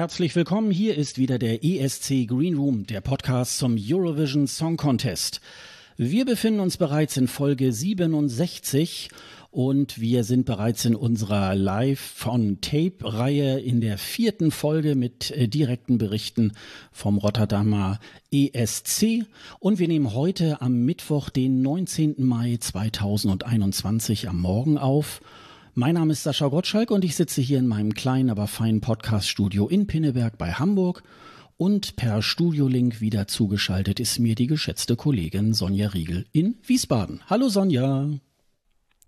Herzlich willkommen. Hier ist wieder der ESC Green Room, der Podcast zum Eurovision Song Contest. Wir befinden uns bereits in Folge 67 und wir sind bereits in unserer Live von Tape-Reihe in der vierten Folge mit äh, direkten Berichten vom Rotterdamer ESC. Und wir nehmen heute am Mittwoch, den 19. Mai 2021 am Morgen auf. Mein Name ist Sascha Gottschalk und ich sitze hier in meinem kleinen, aber feinen Podcast-Studio in Pinneberg bei Hamburg. Und per Studiolink wieder zugeschaltet ist mir die geschätzte Kollegin Sonja Riegel in Wiesbaden. Hallo Sonja.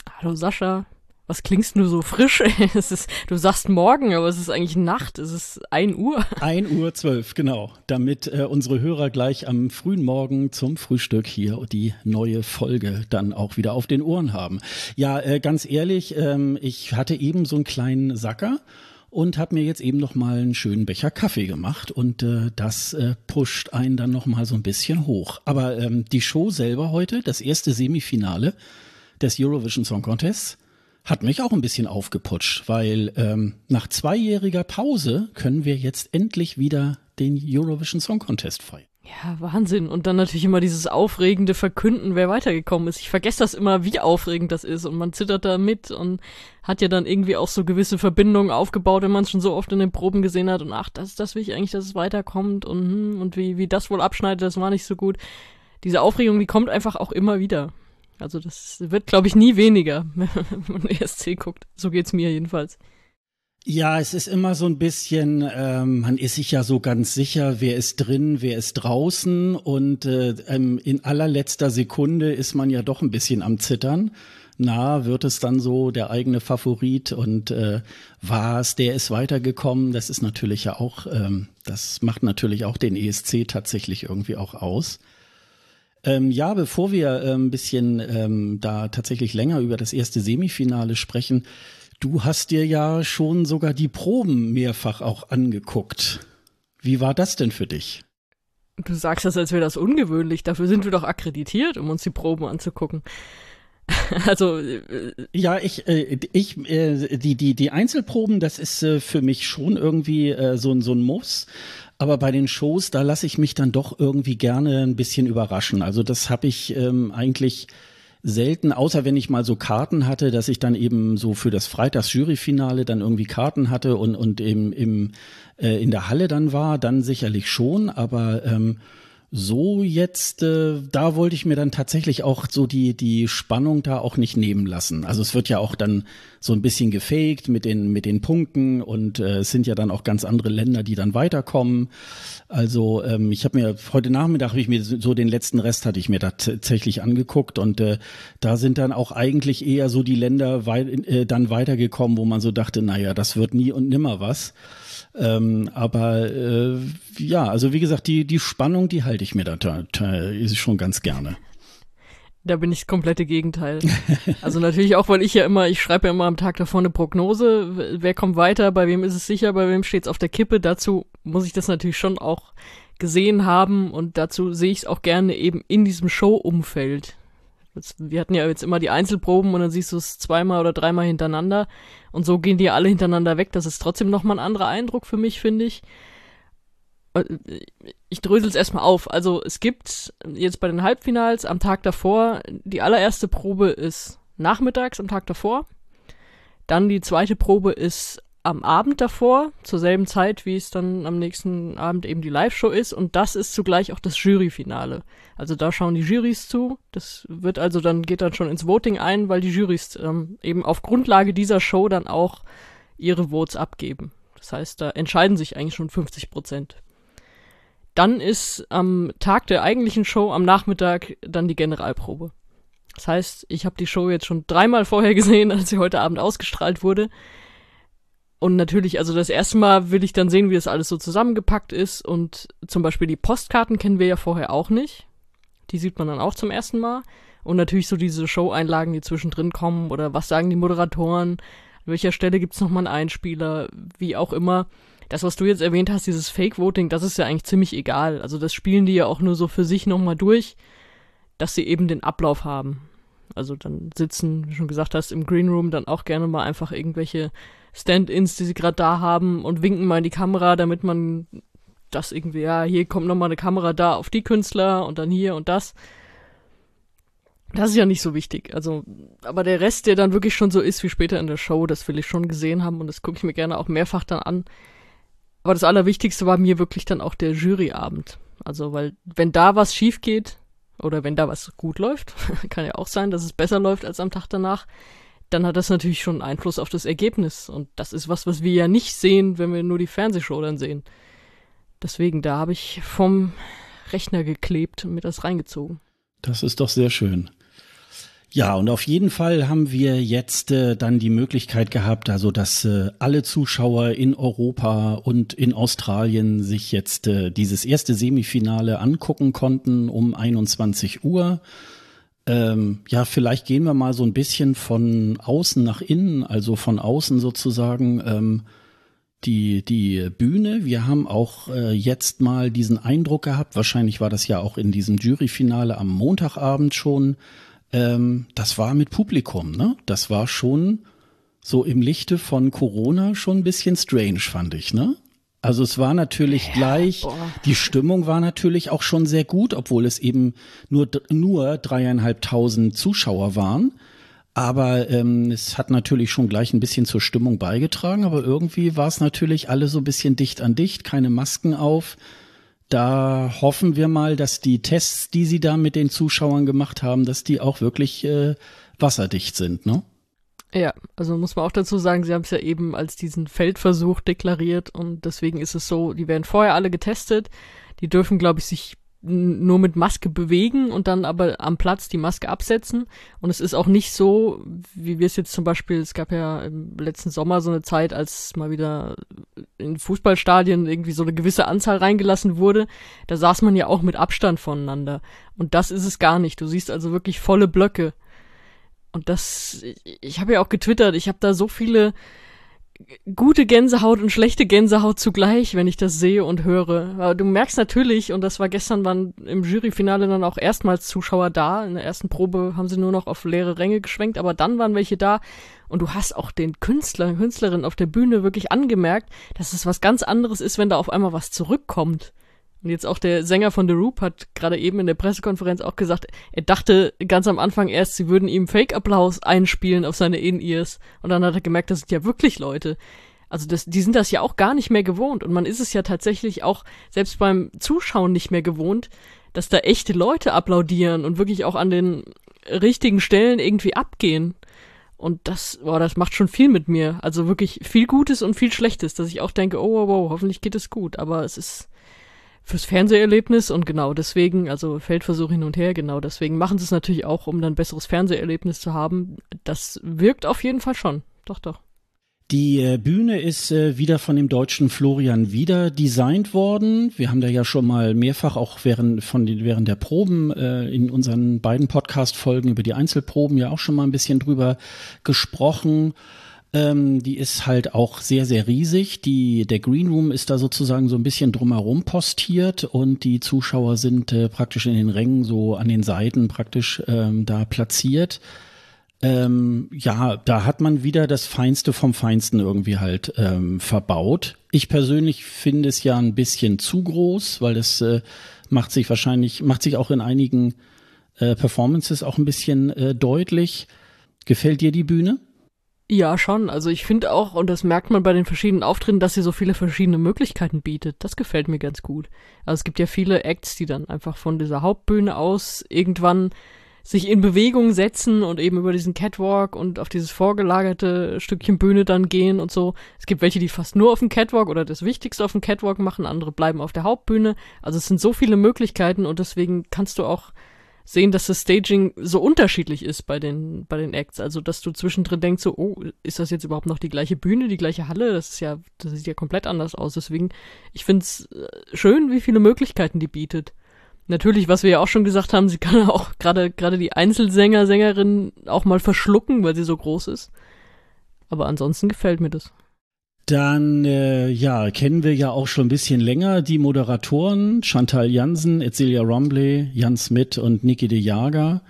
Hallo Sascha. Was klingst du so frisch? es ist, du sagst morgen, aber es ist eigentlich Nacht. Es ist 1 Uhr. 1 Uhr 12, genau. Damit äh, unsere Hörer gleich am frühen Morgen zum Frühstück hier die neue Folge dann auch wieder auf den Ohren haben. Ja, äh, ganz ehrlich, ähm, ich hatte eben so einen kleinen Sacker und habe mir jetzt eben noch mal einen schönen Becher Kaffee gemacht und äh, das äh, pusht einen dann noch mal so ein bisschen hoch. Aber ähm, die Show selber heute, das erste Semifinale des Eurovision Song Contests, hat mich auch ein bisschen aufgeputscht, weil ähm, nach zweijähriger Pause können wir jetzt endlich wieder den Eurovision Song Contest feiern. Ja, Wahnsinn. Und dann natürlich immer dieses aufregende Verkünden, wer weitergekommen ist. Ich vergesse das immer, wie aufregend das ist. Und man zittert da mit und hat ja dann irgendwie auch so gewisse Verbindungen aufgebaut, wenn man es schon so oft in den Proben gesehen hat. Und ach, das, das will ich eigentlich, dass es weiterkommt. Und, hm, und wie, wie das wohl abschneidet, das war nicht so gut. Diese Aufregung, die kommt einfach auch immer wieder. Also das wird, glaube ich, nie weniger, wenn man ESC guckt. So geht's mir jedenfalls. Ja, es ist immer so ein bisschen, ähm, man ist sich ja so ganz sicher, wer ist drin, wer ist draußen und äh, ähm, in allerletzter Sekunde ist man ja doch ein bisschen am Zittern. Na, wird es dann so der eigene Favorit und äh, war es, der ist weitergekommen? Das ist natürlich ja auch, ähm, das macht natürlich auch den ESC tatsächlich irgendwie auch aus. Ähm, ja, bevor wir ein bisschen ähm, da tatsächlich länger über das erste Semifinale sprechen, du hast dir ja schon sogar die Proben mehrfach auch angeguckt. Wie war das denn für dich? Du sagst das, als wäre das ungewöhnlich. Dafür sind wir doch akkreditiert, um uns die Proben anzugucken. also äh, ja, ich, äh, ich, äh, die, die, die Einzelproben, das ist für mich schon irgendwie so, so ein Muss. Aber bei den Shows, da lasse ich mich dann doch irgendwie gerne ein bisschen überraschen. Also das habe ich ähm, eigentlich selten, außer wenn ich mal so Karten hatte, dass ich dann eben so für das Freitags-Juryfinale dann irgendwie Karten hatte und, und eben im, äh, in der Halle dann war, dann sicherlich schon, aber ähm, so jetzt, äh, da wollte ich mir dann tatsächlich auch so die, die Spannung da auch nicht nehmen lassen. Also es wird ja auch dann so ein bisschen gefaked mit den, mit den Punkten und äh, es sind ja dann auch ganz andere Länder, die dann weiterkommen. Also ähm, ich habe mir heute Nachmittag habe ich mir so den letzten Rest hatte ich mir tatsächlich angeguckt und äh, da sind dann auch eigentlich eher so die Länder wei äh, dann weitergekommen, wo man so dachte, naja, das wird nie und nimmer was. Ähm, aber äh, ja, also wie gesagt, die, die Spannung, die halte ich mir da ist schon ganz gerne. Da bin ich das komplette Gegenteil. Also natürlich auch, weil ich ja immer, ich schreibe ja immer am Tag davor eine Prognose, wer kommt weiter, bei wem ist es sicher, bei wem steht es auf der Kippe. Dazu muss ich das natürlich schon auch gesehen haben und dazu sehe ich es auch gerne eben in diesem Show-Umfeld wir hatten ja jetzt immer die Einzelproben und dann siehst du es zweimal oder dreimal hintereinander und so gehen die alle hintereinander weg. Das ist trotzdem nochmal ein anderer Eindruck für mich, finde ich. Äh, ich drösel es erstmal auf. Also es gibt jetzt bei den Halbfinals am Tag davor, die allererste Probe ist nachmittags am Tag davor. Dann die zweite Probe ist am Abend davor, zur selben Zeit, wie es dann am nächsten Abend eben die Live-Show ist. Und das ist zugleich auch das Juryfinale. Also da schauen die Jurys zu. Das wird also dann, geht dann schon ins Voting ein, weil die Jurys ähm, eben auf Grundlage dieser Show dann auch ihre Votes abgeben. Das heißt, da entscheiden sich eigentlich schon 50 Prozent. Dann ist am Tag der eigentlichen Show am Nachmittag dann die Generalprobe. Das heißt, ich habe die Show jetzt schon dreimal vorher gesehen, als sie heute Abend ausgestrahlt wurde. Und natürlich, also das erste Mal will ich dann sehen, wie das alles so zusammengepackt ist. Und zum Beispiel die Postkarten kennen wir ja vorher auch nicht. Die sieht man dann auch zum ersten Mal. Und natürlich so diese Show-Einlagen, die zwischendrin kommen oder was sagen die Moderatoren, an welcher Stelle gibt's nochmal einen Einspieler, wie auch immer. Das, was du jetzt erwähnt hast, dieses Fake-Voting, das ist ja eigentlich ziemlich egal. Also das spielen die ja auch nur so für sich nochmal durch, dass sie eben den Ablauf haben. Also dann sitzen, wie schon gesagt hast, im Green Room dann auch gerne mal einfach irgendwelche Stand-ins, die sie gerade da haben und winken mal in die Kamera, damit man das irgendwie, ja, hier kommt nochmal eine Kamera da auf die Künstler und dann hier und das. Das ist ja nicht so wichtig. Also, aber der Rest, der dann wirklich schon so ist wie später in der Show, das will ich schon gesehen haben und das gucke ich mir gerne auch mehrfach dann an. Aber das Allerwichtigste war mir wirklich dann auch der Juryabend. Also, weil wenn da was schief geht oder wenn da was gut läuft, kann ja auch sein, dass es besser läuft als am Tag danach, dann hat das natürlich schon Einfluss auf das Ergebnis. Und das ist was, was wir ja nicht sehen, wenn wir nur die Fernsehshow dann sehen. Deswegen, da habe ich vom Rechner geklebt und mir das reingezogen. Das ist doch sehr schön. Ja, und auf jeden Fall haben wir jetzt äh, dann die Möglichkeit gehabt, also dass äh, alle Zuschauer in Europa und in Australien sich jetzt äh, dieses erste Semifinale angucken konnten um 21 Uhr. Ähm, ja, vielleicht gehen wir mal so ein bisschen von außen nach innen, also von außen sozusagen ähm, die, die Bühne. Wir haben auch äh, jetzt mal diesen Eindruck gehabt, wahrscheinlich war das ja auch in diesem Juryfinale am Montagabend schon, ähm, das war mit Publikum, ne? Das war schon so im Lichte von Corona schon ein bisschen strange, fand ich, ne? Also es war natürlich ja, gleich, boah. die Stimmung war natürlich auch schon sehr gut, obwohl es eben nur, nur dreieinhalbtausend Zuschauer waren. Aber ähm, es hat natürlich schon gleich ein bisschen zur Stimmung beigetragen, aber irgendwie war es natürlich alle so ein bisschen dicht an dicht, keine Masken auf. Da hoffen wir mal, dass die Tests, die sie da mit den Zuschauern gemacht haben, dass die auch wirklich äh, wasserdicht sind, ne? Ja, also muss man auch dazu sagen, sie haben es ja eben als diesen Feldversuch deklariert und deswegen ist es so, die werden vorher alle getestet. Die dürfen, glaube ich, sich nur mit Maske bewegen und dann aber am Platz die Maske absetzen. Und es ist auch nicht so, wie wir es jetzt zum Beispiel, es gab ja im letzten Sommer so eine Zeit, als mal wieder in Fußballstadien irgendwie so eine gewisse Anzahl reingelassen wurde. Da saß man ja auch mit Abstand voneinander. Und das ist es gar nicht. Du siehst also wirklich volle Blöcke. Und das, ich habe ja auch getwittert, ich habe da so viele gute Gänsehaut und schlechte Gänsehaut zugleich, wenn ich das sehe und höre. Aber du merkst natürlich, und das war gestern, waren im Juryfinale dann auch erstmals Zuschauer da. In der ersten Probe haben sie nur noch auf leere Ränge geschwenkt, aber dann waren welche da. Und du hast auch den Künstler, Künstlerin auf der Bühne wirklich angemerkt, dass es was ganz anderes ist, wenn da auf einmal was zurückkommt. Und jetzt auch der Sänger von The Roop hat gerade eben in der Pressekonferenz auch gesagt, er dachte ganz am Anfang erst, sie würden ihm Fake-Applaus einspielen auf seine In-Ears. Und dann hat er gemerkt, das sind ja wirklich Leute. Also das, die sind das ja auch gar nicht mehr gewohnt. Und man ist es ja tatsächlich auch selbst beim Zuschauen nicht mehr gewohnt, dass da echte Leute applaudieren und wirklich auch an den richtigen Stellen irgendwie abgehen. Und das, boah, das macht schon viel mit mir. Also wirklich viel Gutes und viel Schlechtes, dass ich auch denke, oh, wow, wow, hoffentlich geht es gut. Aber es ist, fürs Fernseherlebnis und genau deswegen, also Feldversuch hin und her, genau deswegen machen sie es natürlich auch, um dann besseres Fernseherlebnis zu haben. Das wirkt auf jeden Fall schon. Doch, doch. Die äh, Bühne ist äh, wieder von dem deutschen Florian wieder designt worden. Wir haben da ja schon mal mehrfach auch während von den, während der Proben äh, in unseren beiden Podcast Folgen über die Einzelproben ja auch schon mal ein bisschen drüber gesprochen. Ähm, die ist halt auch sehr, sehr riesig. Die, der Green Room ist da sozusagen so ein bisschen drumherum postiert und die Zuschauer sind äh, praktisch in den Rängen so an den Seiten praktisch ähm, da platziert. Ähm, ja, da hat man wieder das Feinste vom Feinsten irgendwie halt ähm, verbaut. Ich persönlich finde es ja ein bisschen zu groß, weil das äh, macht sich wahrscheinlich, macht sich auch in einigen äh, Performances auch ein bisschen äh, deutlich. Gefällt dir die Bühne? Ja, schon. Also ich finde auch, und das merkt man bei den verschiedenen Auftritten, dass sie so viele verschiedene Möglichkeiten bietet. Das gefällt mir ganz gut. Also es gibt ja viele Acts, die dann einfach von dieser Hauptbühne aus irgendwann sich in Bewegung setzen und eben über diesen Catwalk und auf dieses vorgelagerte Stückchen Bühne dann gehen und so. Es gibt welche, die fast nur auf dem Catwalk oder das Wichtigste auf dem Catwalk machen, andere bleiben auf der Hauptbühne. Also es sind so viele Möglichkeiten und deswegen kannst du auch sehen, dass das Staging so unterschiedlich ist bei den, bei den Acts. Also, dass du zwischendrin denkst, so, oh, ist das jetzt überhaupt noch die gleiche Bühne, die gleiche Halle? Das ist ja, das sieht ja komplett anders aus. Deswegen, ich find's äh, schön, wie viele Möglichkeiten die bietet. Natürlich, was wir ja auch schon gesagt haben, sie kann auch gerade, gerade die Einzelsänger, Sängerin auch mal verschlucken, weil sie so groß ist. Aber ansonsten gefällt mir das. Dann, äh, ja, kennen wir ja auch schon ein bisschen länger die Moderatoren Chantal Jansen, Etzelia Rombley, Jan Smith und Niki de Jager.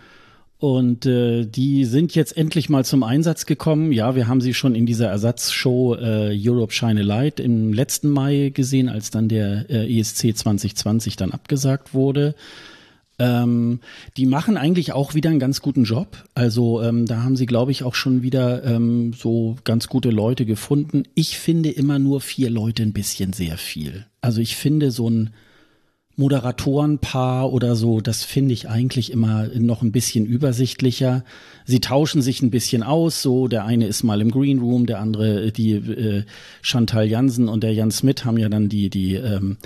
Und äh, die sind jetzt endlich mal zum Einsatz gekommen. Ja, wir haben sie schon in dieser Ersatzshow äh, Europe Shine a Light im letzten Mai gesehen, als dann der äh, ESC 2020 dann abgesagt wurde. Ähm, die machen eigentlich auch wieder einen ganz guten Job. Also ähm, da haben sie, glaube ich, auch schon wieder ähm, so ganz gute Leute gefunden. Ich finde immer nur vier Leute ein bisschen sehr viel. Also ich finde so ein Moderatorenpaar oder so, das finde ich eigentlich immer noch ein bisschen übersichtlicher. Sie tauschen sich ein bisschen aus, so der eine ist mal im Green Room, der andere, die äh, Chantal Jansen und der Jan Smith haben ja dann die, die ähm,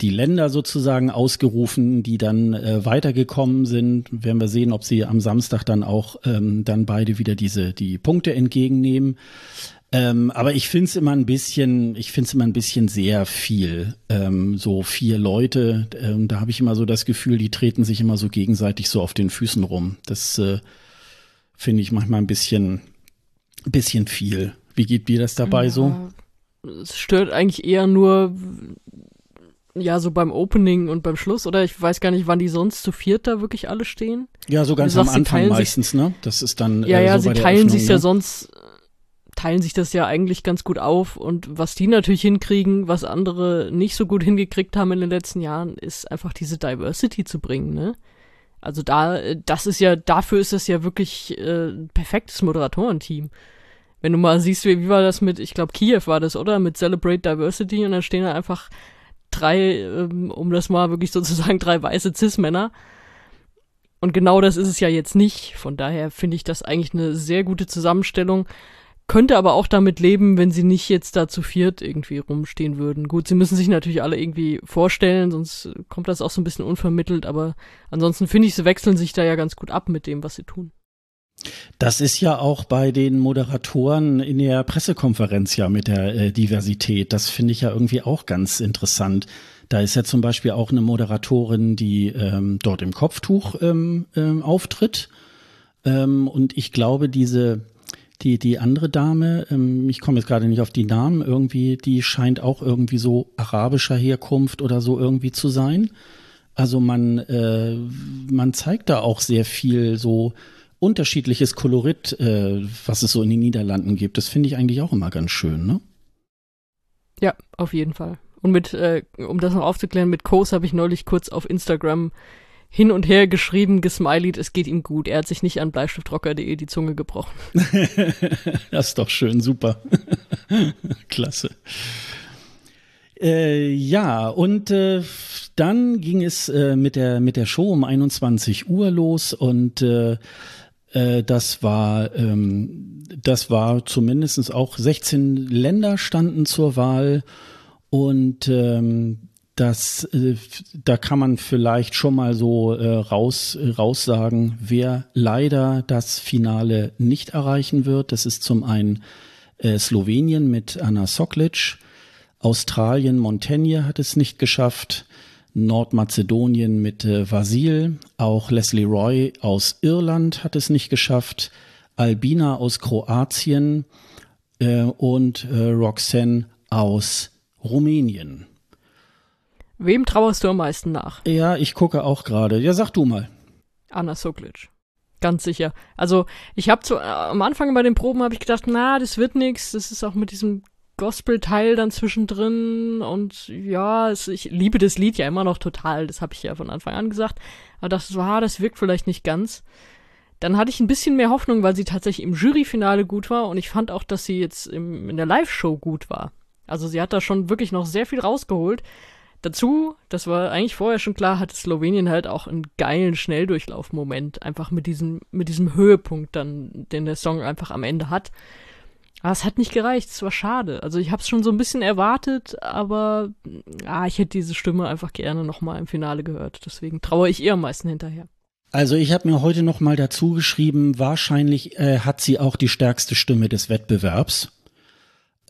die Länder sozusagen ausgerufen, die dann äh, weitergekommen sind. Werden wir sehen, ob sie am Samstag dann auch ähm, dann beide wieder diese die Punkte entgegennehmen. Ähm, aber ich finde es immer ein bisschen, ich finde es immer ein bisschen sehr viel. Ähm, so vier Leute, ähm, da habe ich immer so das Gefühl, die treten sich immer so gegenseitig so auf den Füßen rum. Das äh, finde ich manchmal ein bisschen, bisschen viel. Wie geht dir das dabei ja, so? Es stört eigentlich eher nur, ja, so beim Opening und beim Schluss, oder ich weiß gar nicht, wann die sonst zu viert da wirklich alle stehen. Ja, so ganz am Anfang meistens, ne? Das ist dann. Ja, äh, ja, so sie teilen sich ne? ja sonst, teilen sich das ja eigentlich ganz gut auf. Und was die natürlich hinkriegen, was andere nicht so gut hingekriegt haben in den letzten Jahren, ist einfach diese Diversity zu bringen, ne? Also da, das ist ja, dafür ist das ja wirklich äh, perfektes Moderatorenteam. Wenn du mal siehst, wie, wie war das mit, ich glaube, Kiew war das, oder? Mit Celebrate Diversity und dann stehen da einfach drei, ähm, um das mal wirklich sozusagen drei weiße Cis-Männer. Und genau das ist es ja jetzt nicht. Von daher finde ich das eigentlich eine sehr gute Zusammenstellung. Könnte aber auch damit leben, wenn sie nicht jetzt da zu viert irgendwie rumstehen würden. Gut, sie müssen sich natürlich alle irgendwie vorstellen, sonst kommt das auch so ein bisschen unvermittelt, aber ansonsten finde ich, sie wechseln sich da ja ganz gut ab mit dem, was sie tun. Das ist ja auch bei den Moderatoren in der Pressekonferenz ja mit der äh, Diversität. Das finde ich ja irgendwie auch ganz interessant. Da ist ja zum Beispiel auch eine Moderatorin, die ähm, dort im Kopftuch ähm, ähm, auftritt. Ähm, und ich glaube, diese die die andere Dame, ähm, ich komme jetzt gerade nicht auf die Namen, irgendwie, die scheint auch irgendwie so arabischer Herkunft oder so irgendwie zu sein. Also man äh, man zeigt da auch sehr viel so unterschiedliches Kolorit, äh, was es so in den Niederlanden gibt. Das finde ich eigentlich auch immer ganz schön, ne? Ja, auf jeden Fall. Und mit, äh, um das noch aufzuklären, mit Kos habe ich neulich kurz auf Instagram hin und her geschrieben, gesmileyt, es geht ihm gut. Er hat sich nicht an bleistiftrocker.de die Zunge gebrochen. das ist doch schön, super. Klasse. Äh, ja, und äh, dann ging es äh, mit, der, mit der Show um 21 Uhr los und äh, äh, das war, ähm, das war zumindestens auch 16 Länder standen zur Wahl. Und ähm, das, äh, da kann man vielleicht schon mal so äh, raus, raussagen, wer leider das Finale nicht erreichen wird. Das ist zum einen äh, Slowenien mit Anna Soklic, Australien, Montaigne hat es nicht geschafft, Nordmazedonien mit äh, Vasil, auch Leslie Roy aus Irland hat es nicht geschafft, Albina aus Kroatien äh, und äh, Roxanne aus Rumänien. Wem trauerst du am meisten nach? Ja, ich gucke auch gerade. Ja, sag du mal. Anna Soklic. Ganz sicher. Also ich habe zu äh, am Anfang bei den Proben habe ich gedacht, na, das wird nix. Das ist auch mit diesem Gospel-Teil dann zwischendrin und ja, es, ich liebe das Lied ja immer noch total, das habe ich ja von Anfang an gesagt, aber das so, ah, das wirkt vielleicht nicht ganz. Dann hatte ich ein bisschen mehr Hoffnung, weil sie tatsächlich im Juryfinale gut war und ich fand auch, dass sie jetzt im, in der Live-Show gut war. Also sie hat da schon wirklich noch sehr viel rausgeholt. Dazu, das war eigentlich vorher schon klar, hatte Slowenien halt auch einen geilen Schnelldurchlauf-Moment, einfach mit diesem, mit diesem Höhepunkt dann, den der Song einfach am Ende hat. Aber es hat nicht gereicht, es war schade. Also ich habe es schon so ein bisschen erwartet, aber ah, ich hätte diese Stimme einfach gerne nochmal im Finale gehört. Deswegen traue ich ihr am meisten hinterher. Also ich habe mir heute noch mal dazu geschrieben, wahrscheinlich äh, hat sie auch die stärkste Stimme des Wettbewerbs.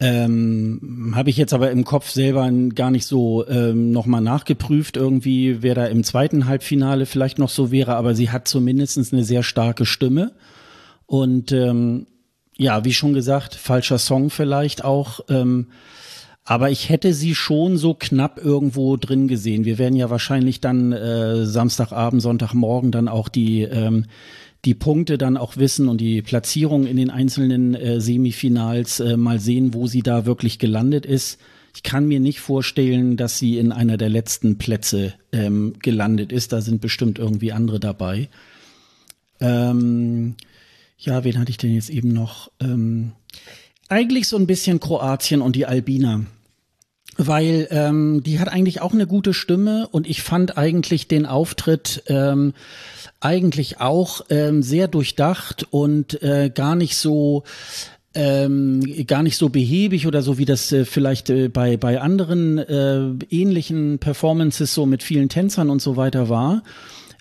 Ähm, habe ich jetzt aber im Kopf selber gar nicht so ähm, nochmal nachgeprüft, irgendwie, wer da im zweiten Halbfinale vielleicht noch so wäre, aber sie hat zumindest eine sehr starke Stimme. Und ähm, ja, wie schon gesagt, falscher Song vielleicht auch. Ähm, aber ich hätte sie schon so knapp irgendwo drin gesehen. Wir werden ja wahrscheinlich dann äh, Samstagabend, Sonntagmorgen dann auch die ähm, die Punkte dann auch wissen und die Platzierung in den einzelnen äh, Semifinals äh, mal sehen, wo sie da wirklich gelandet ist. Ich kann mir nicht vorstellen, dass sie in einer der letzten Plätze ähm, gelandet ist. Da sind bestimmt irgendwie andere dabei. Ähm, ja, wen hatte ich denn jetzt eben noch? Ähm, eigentlich so ein bisschen Kroatien und die Albina weil ähm, die hat eigentlich auch eine gute Stimme und ich fand eigentlich den Auftritt ähm, eigentlich auch ähm, sehr durchdacht und äh, gar nicht so ähm, gar nicht so behäbig oder so wie das äh, vielleicht äh, bei bei anderen äh, ähnlichen Performances so mit vielen Tänzern und so weiter war.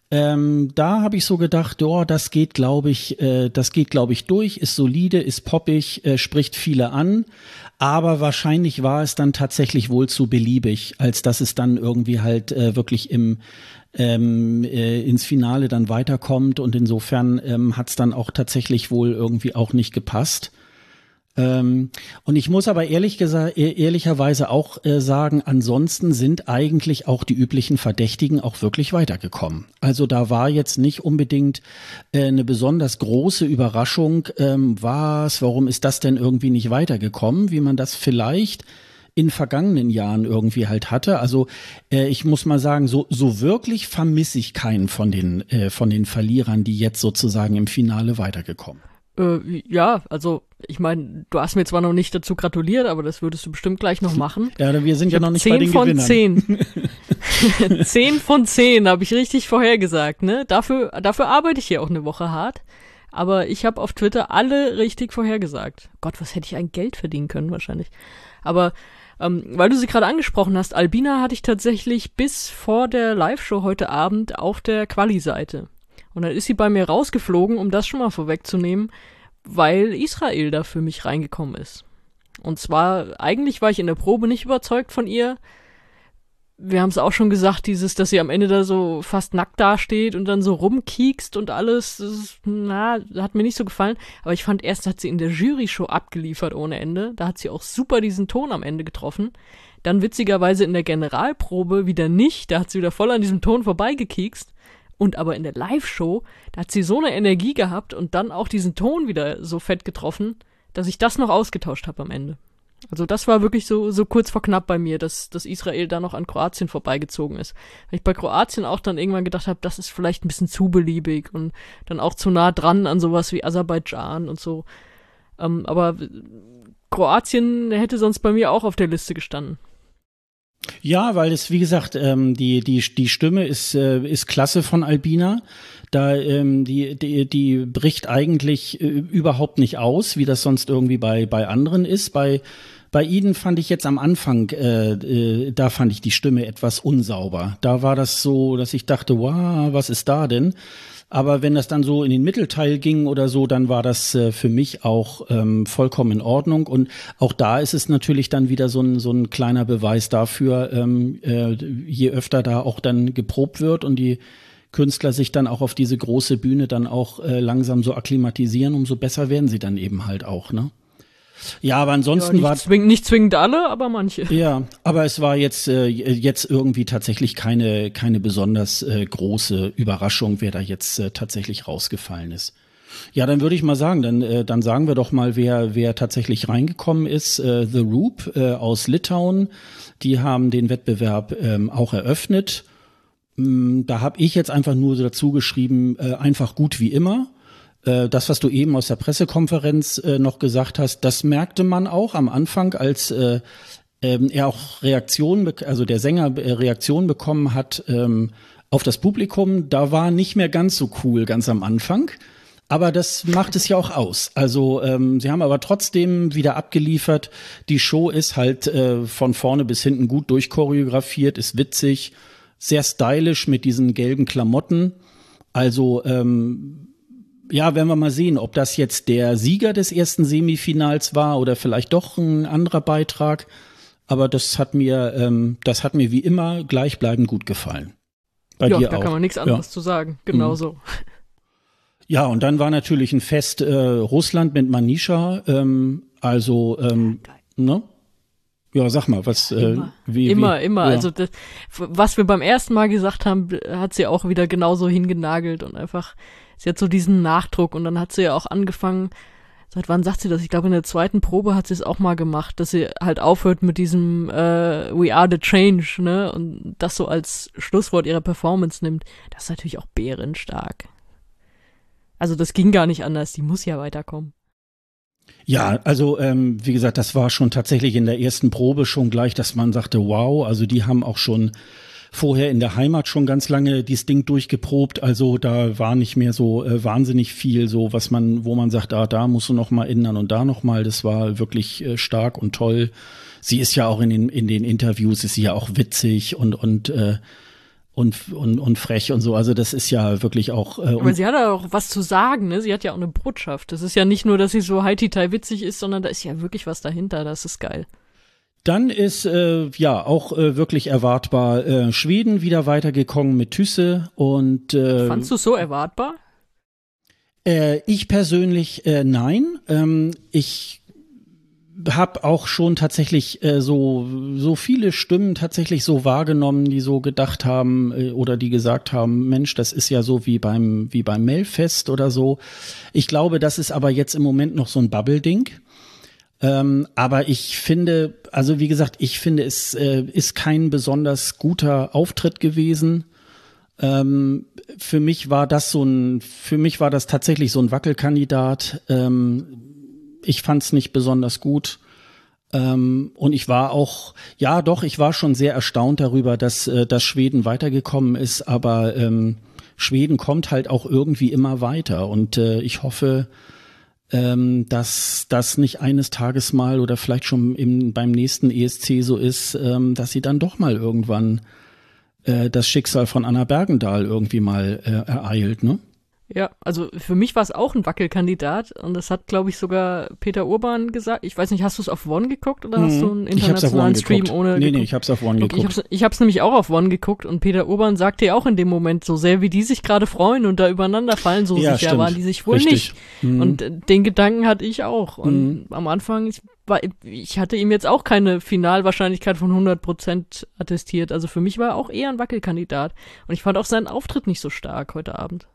Ähm, da habe ich so gedacht, oh, das geht, glaube ich, äh, das geht, glaube ich, durch, ist solide, ist poppig, äh, spricht viele an, aber wahrscheinlich war es dann tatsächlich wohl zu beliebig, als dass es dann irgendwie halt äh, wirklich im ähm, äh, ins Finale dann weiterkommt und insofern ähm, hat es dann auch tatsächlich wohl irgendwie auch nicht gepasst. Ähm, und ich muss aber ehrlich gesagt, ehrlicherweise auch äh, sagen, ansonsten sind eigentlich auch die üblichen Verdächtigen auch wirklich weitergekommen. Also da war jetzt nicht unbedingt äh, eine besonders große Überraschung, ähm, was, warum ist das denn irgendwie nicht weitergekommen, wie man das vielleicht in vergangenen Jahren irgendwie halt hatte. Also äh, ich muss mal sagen, so, so wirklich vermisse ich keinen von den, äh, von den Verlierern, die jetzt sozusagen im Finale weitergekommen. Äh, ja, also ich meine, du hast mir zwar noch nicht dazu gratuliert, aber das würdest du bestimmt gleich noch machen. Ja, wir sind ich ja noch nicht bei den von Gewinnern. Zehn. zehn von zehn habe ich richtig vorhergesagt, ne? Dafür, dafür arbeite ich hier auch eine Woche hart. Aber ich habe auf Twitter alle richtig vorhergesagt. Gott, was hätte ich ein Geld verdienen können wahrscheinlich. Aber ähm, weil du sie gerade angesprochen hast, Albina hatte ich tatsächlich bis vor der Live-Show heute Abend auf der Quali-Seite. Und dann ist sie bei mir rausgeflogen, um das schon mal vorwegzunehmen, weil Israel da für mich reingekommen ist. Und zwar, eigentlich war ich in der Probe nicht überzeugt von ihr. Wir haben es auch schon gesagt, dieses, dass sie am Ende da so fast nackt dasteht und dann so rumkiekst und alles, das ist, na, hat mir nicht so gefallen. Aber ich fand erst hat sie in der Jury-Show abgeliefert ohne Ende. Da hat sie auch super diesen Ton am Ende getroffen. Dann witzigerweise in der Generalprobe wieder nicht. Da hat sie wieder voll an diesem Ton vorbeigekiekst. Und aber in der Live-Show, da hat sie so eine Energie gehabt und dann auch diesen Ton wieder so fett getroffen, dass ich das noch ausgetauscht habe am Ende. Also das war wirklich so, so kurz vor knapp bei mir, dass, dass Israel da noch an Kroatien vorbeigezogen ist. Weil ich bei Kroatien auch dann irgendwann gedacht habe, das ist vielleicht ein bisschen zu beliebig und dann auch zu nah dran an sowas wie Aserbaidschan und so. Ähm, aber Kroatien hätte sonst bei mir auch auf der Liste gestanden. Ja, weil es, wie gesagt, ähm, die, die, die Stimme ist, äh, ist klasse von Albina. Da, ähm, die, die, die bricht eigentlich äh, überhaupt nicht aus, wie das sonst irgendwie bei, bei anderen ist. Bei, bei Ihnen fand ich jetzt am Anfang, äh, äh, da fand ich die Stimme etwas unsauber. Da war das so, dass ich dachte, wow, was ist da denn? Aber wenn das dann so in den Mittelteil ging oder so, dann war das äh, für mich auch ähm, vollkommen in Ordnung. Und auch da ist es natürlich dann wieder so ein, so ein kleiner Beweis dafür, ähm, äh, je öfter da auch dann geprobt wird und die Künstler sich dann auch auf diese große Bühne dann auch äh, langsam so akklimatisieren, umso besser werden sie dann eben halt auch, ne? Ja, aber ansonsten ja, nicht war zwingend, nicht zwingend alle, aber manche. Ja, aber es war jetzt äh, jetzt irgendwie tatsächlich keine keine besonders äh, große Überraschung, wer da jetzt äh, tatsächlich rausgefallen ist. Ja, dann würde ich mal sagen, dann äh, dann sagen wir doch mal, wer wer tatsächlich reingekommen ist. Äh, The Roop äh, aus Litauen, die haben den Wettbewerb ähm, auch eröffnet. Mm, da habe ich jetzt einfach nur dazu geschrieben, äh, einfach gut wie immer. Äh, das, was du eben aus der Pressekonferenz äh, noch gesagt hast, das merkte man auch am Anfang, als äh, ähm, er auch Reaktionen, also der Sänger Reaktionen bekommen hat ähm, auf das Publikum. Da war nicht mehr ganz so cool ganz am Anfang. Aber das macht es ja auch aus. Also ähm, sie haben aber trotzdem wieder abgeliefert. Die Show ist halt äh, von vorne bis hinten gut durchchoreografiert, ist witzig, sehr stylisch mit diesen gelben Klamotten. Also ähm, ja, werden wir mal sehen, ob das jetzt der Sieger des ersten Semifinals war oder vielleicht doch ein anderer Beitrag. Aber das hat mir, ähm, das hat mir wie immer gleichbleibend gut gefallen. Bei ja, dir da auch. kann man nichts anderes ja. zu sagen. Genauso. Mhm. Ja, und dann war natürlich ein Fest äh, Russland mit Manisha. Ähm, also, ähm, ne? Ja, sag mal, was äh, immer, wie, immer, wie, immer. Ja. Also das, was wir beim ersten Mal gesagt haben, hat sie auch wieder genauso hingenagelt und einfach, sie hat so diesen Nachdruck und dann hat sie ja auch angefangen. Seit wann sagt sie das? Ich glaube, in der zweiten Probe hat sie es auch mal gemacht, dass sie halt aufhört mit diesem äh, We are the change, ne? Und das so als Schlusswort ihrer Performance nimmt. Das ist natürlich auch bärenstark. Also das ging gar nicht anders, die muss ja weiterkommen. Ja, also ähm, wie gesagt, das war schon tatsächlich in der ersten Probe schon gleich, dass man sagte, wow, also die haben auch schon vorher in der Heimat schon ganz lange dieses Ding durchgeprobt, also da war nicht mehr so äh, wahnsinnig viel, so was man, wo man sagt, ah, da musst du noch mal ändern und da noch mal. Das war wirklich äh, stark und toll. Sie ist ja auch in den in den Interviews ist sie ja auch witzig und und äh, und, und, und frech und so. Also das ist ja wirklich auch. Äh, Aber sie hat ja auch was zu sagen, ne? Sie hat ja auch eine Botschaft. Das ist ja nicht nur, dass sie so heititai witzig ist, sondern da ist ja wirklich was dahinter. Das ist geil. Dann ist äh, ja auch äh, wirklich erwartbar äh, Schweden wieder weitergekommen mit Thysse und äh, Fandst du so erwartbar? Äh, ich persönlich äh, nein. Ähm, ich habe auch schon tatsächlich äh, so so viele Stimmen tatsächlich so wahrgenommen, die so gedacht haben äh, oder die gesagt haben, Mensch, das ist ja so wie beim wie beim Melfest oder so. Ich glaube, das ist aber jetzt im Moment noch so ein Bubble-Ding. Ähm, aber ich finde, also wie gesagt, ich finde, es äh, ist kein besonders guter Auftritt gewesen. Ähm, für mich war das so ein, für mich war das tatsächlich so ein Wackelkandidat. Ähm, ich fand es nicht besonders gut. Ähm, und ich war auch, ja doch, ich war schon sehr erstaunt darüber, dass, äh, dass Schweden weitergekommen ist, aber ähm, Schweden kommt halt auch irgendwie immer weiter. Und äh, ich hoffe, ähm, dass das nicht eines Tages mal oder vielleicht schon im, beim nächsten ESC so ist, ähm, dass sie dann doch mal irgendwann äh, das Schicksal von Anna Bergendahl irgendwie mal äh, ereilt, ne? Ja, also für mich war es auch ein Wackelkandidat und das hat, glaube ich, sogar Peter Urban gesagt. Ich weiß nicht, hast du es auf One geguckt oder mhm. hast du einen internationalen Stream geguckt. ohne? Nee, geguckt? nee, ich habe es auf One okay, geguckt. Ich habe es nämlich auch auf One geguckt und Peter Urban sagte ja auch in dem Moment, so sehr wie die sich gerade freuen und da übereinander fallen, so ja, sicher stimmt. waren die sich wohl Richtig. nicht. Mhm. Und äh, den Gedanken hatte ich auch. Und mhm. am Anfang, ich, war, ich hatte ihm jetzt auch keine Finalwahrscheinlichkeit von 100 Prozent attestiert. Also für mich war er auch eher ein Wackelkandidat. Und ich fand auch seinen Auftritt nicht so stark heute Abend.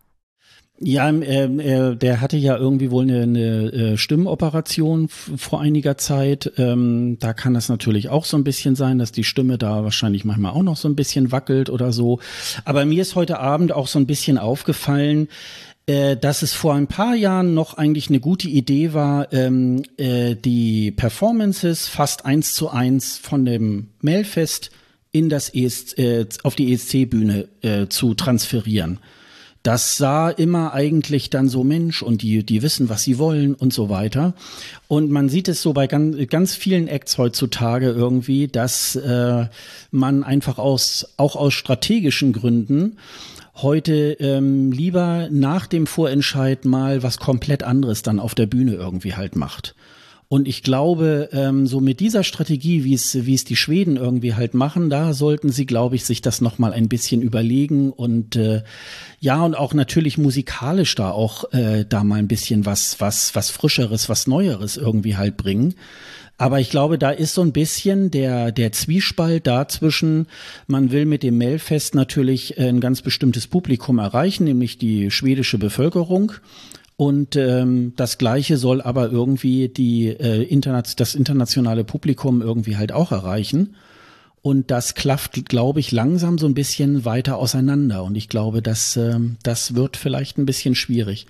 Ja, äh, äh, der hatte ja irgendwie wohl eine, eine äh, Stimmenoperation vor einiger Zeit. Ähm, da kann das natürlich auch so ein bisschen sein, dass die Stimme da wahrscheinlich manchmal auch noch so ein bisschen wackelt oder so. Aber mir ist heute Abend auch so ein bisschen aufgefallen, äh, dass es vor ein paar Jahren noch eigentlich eine gute Idee war, ähm, äh, die Performances fast eins zu eins von dem Mailfest in das ES, äh, auf die ESC-Bühne äh, zu transferieren das sah immer eigentlich dann so Mensch und die, die wissen, was sie wollen und so weiter. Und man sieht es so bei ganz, ganz vielen Acts heutzutage irgendwie, dass äh, man einfach aus, auch aus strategischen Gründen heute ähm, lieber nach dem Vorentscheid mal was komplett anderes dann auf der Bühne irgendwie halt macht. Und ich glaube, ähm, so mit dieser Strategie, wie es, wie es die Schweden irgendwie halt machen, da sollten sie, glaube ich, sich das nochmal ein bisschen überlegen und äh, ja, und auch natürlich musikalisch da auch äh, da mal ein bisschen was, was, was Frischeres, was Neueres irgendwie halt bringen. Aber ich glaube, da ist so ein bisschen der, der Zwiespalt dazwischen. Man will mit dem Mailfest natürlich ein ganz bestimmtes Publikum erreichen, nämlich die schwedische Bevölkerung. Und ähm, das Gleiche soll aber irgendwie die, äh, interna das internationale Publikum irgendwie halt auch erreichen. Und das klafft, glaube ich, langsam so ein bisschen weiter auseinander. Und ich glaube, das, äh, das wird vielleicht ein bisschen schwierig.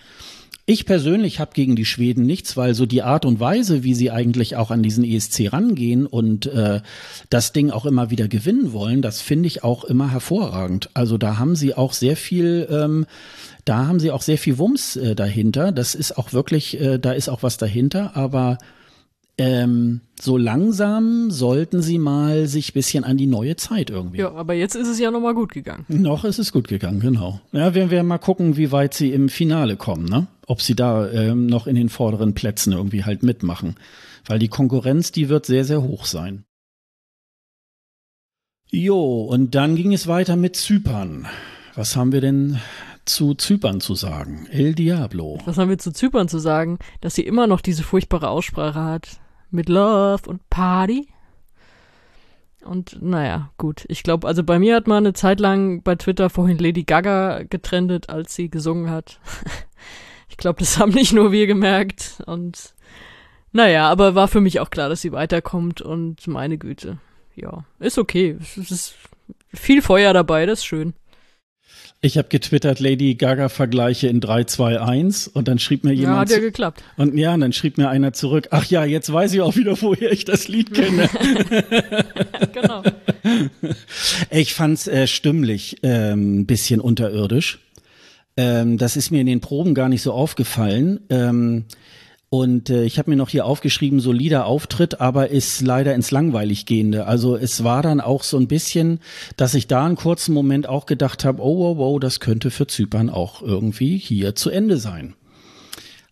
Ich persönlich habe gegen die Schweden nichts, weil so die Art und Weise, wie sie eigentlich auch an diesen ESC rangehen und äh, das Ding auch immer wieder gewinnen wollen, das finde ich auch immer hervorragend. Also da haben sie auch sehr viel ähm, da haben sie auch sehr viel Wumms äh, dahinter. Das ist auch wirklich, äh, da ist auch was dahinter, aber ähm, so langsam sollten sie mal sich bisschen an die neue Zeit irgendwie. Ja, aber jetzt ist es ja nochmal gut gegangen. Noch ist es gut gegangen, genau. Ja, werden wir mal gucken, wie weit sie im Finale kommen, ne? Ob sie da ähm, noch in den vorderen Plätzen irgendwie halt mitmachen. Weil die Konkurrenz, die wird sehr, sehr hoch sein. Jo, und dann ging es weiter mit Zypern. Was haben wir denn zu Zypern zu sagen? El Diablo. Was haben wir zu Zypern zu sagen? Dass sie immer noch diese furchtbare Aussprache hat. Mit Love und Party. Und naja, gut. Ich glaube, also bei mir hat man eine Zeit lang bei Twitter vorhin Lady Gaga getrendet, als sie gesungen hat. ich glaube, das haben nicht nur wir gemerkt. Und naja, aber war für mich auch klar, dass sie weiterkommt und meine Güte. Ja, ist okay. Es ist viel Feuer dabei, das ist schön. Ich habe getwittert Lady Gaga Vergleiche in 3, 2, 1 und dann schrieb mir jemand. Ja, hat ja geklappt. Und ja, und dann schrieb mir einer zurück, ach ja, jetzt weiß ich auch wieder, woher ich das Lied kenne. genau. Ich fand's äh, stimmlich ähm, ein bisschen unterirdisch. Ähm, das ist mir in den Proben gar nicht so aufgefallen. Ähm, und äh, ich habe mir noch hier aufgeschrieben, solider Auftritt, aber ist leider ins Langweilig-Gehende. Also es war dann auch so ein bisschen, dass ich da einen kurzen Moment auch gedacht habe, oh, wow, wow, das könnte für Zypern auch irgendwie hier zu Ende sein.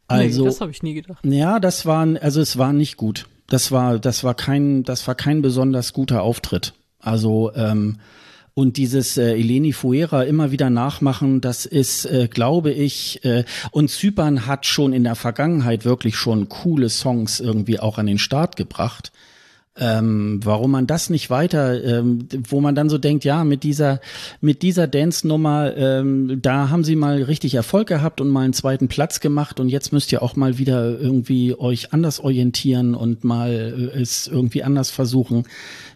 Also, nee, das habe ich nie gedacht. Ja, das war, also es war nicht gut. Das war, das war kein, das war kein besonders guter Auftritt. Also ähm, und dieses äh, Eleni Fuera immer wieder nachmachen, das ist, äh, glaube ich, äh, und Zypern hat schon in der Vergangenheit wirklich schon coole Songs irgendwie auch an den Start gebracht. Ähm, warum man das nicht weiter, ähm, wo man dann so denkt, ja, mit dieser, mit dieser Dance-Nummer, ähm, da haben sie mal richtig Erfolg gehabt und mal einen zweiten Platz gemacht und jetzt müsst ihr auch mal wieder irgendwie euch anders orientieren und mal äh, es irgendwie anders versuchen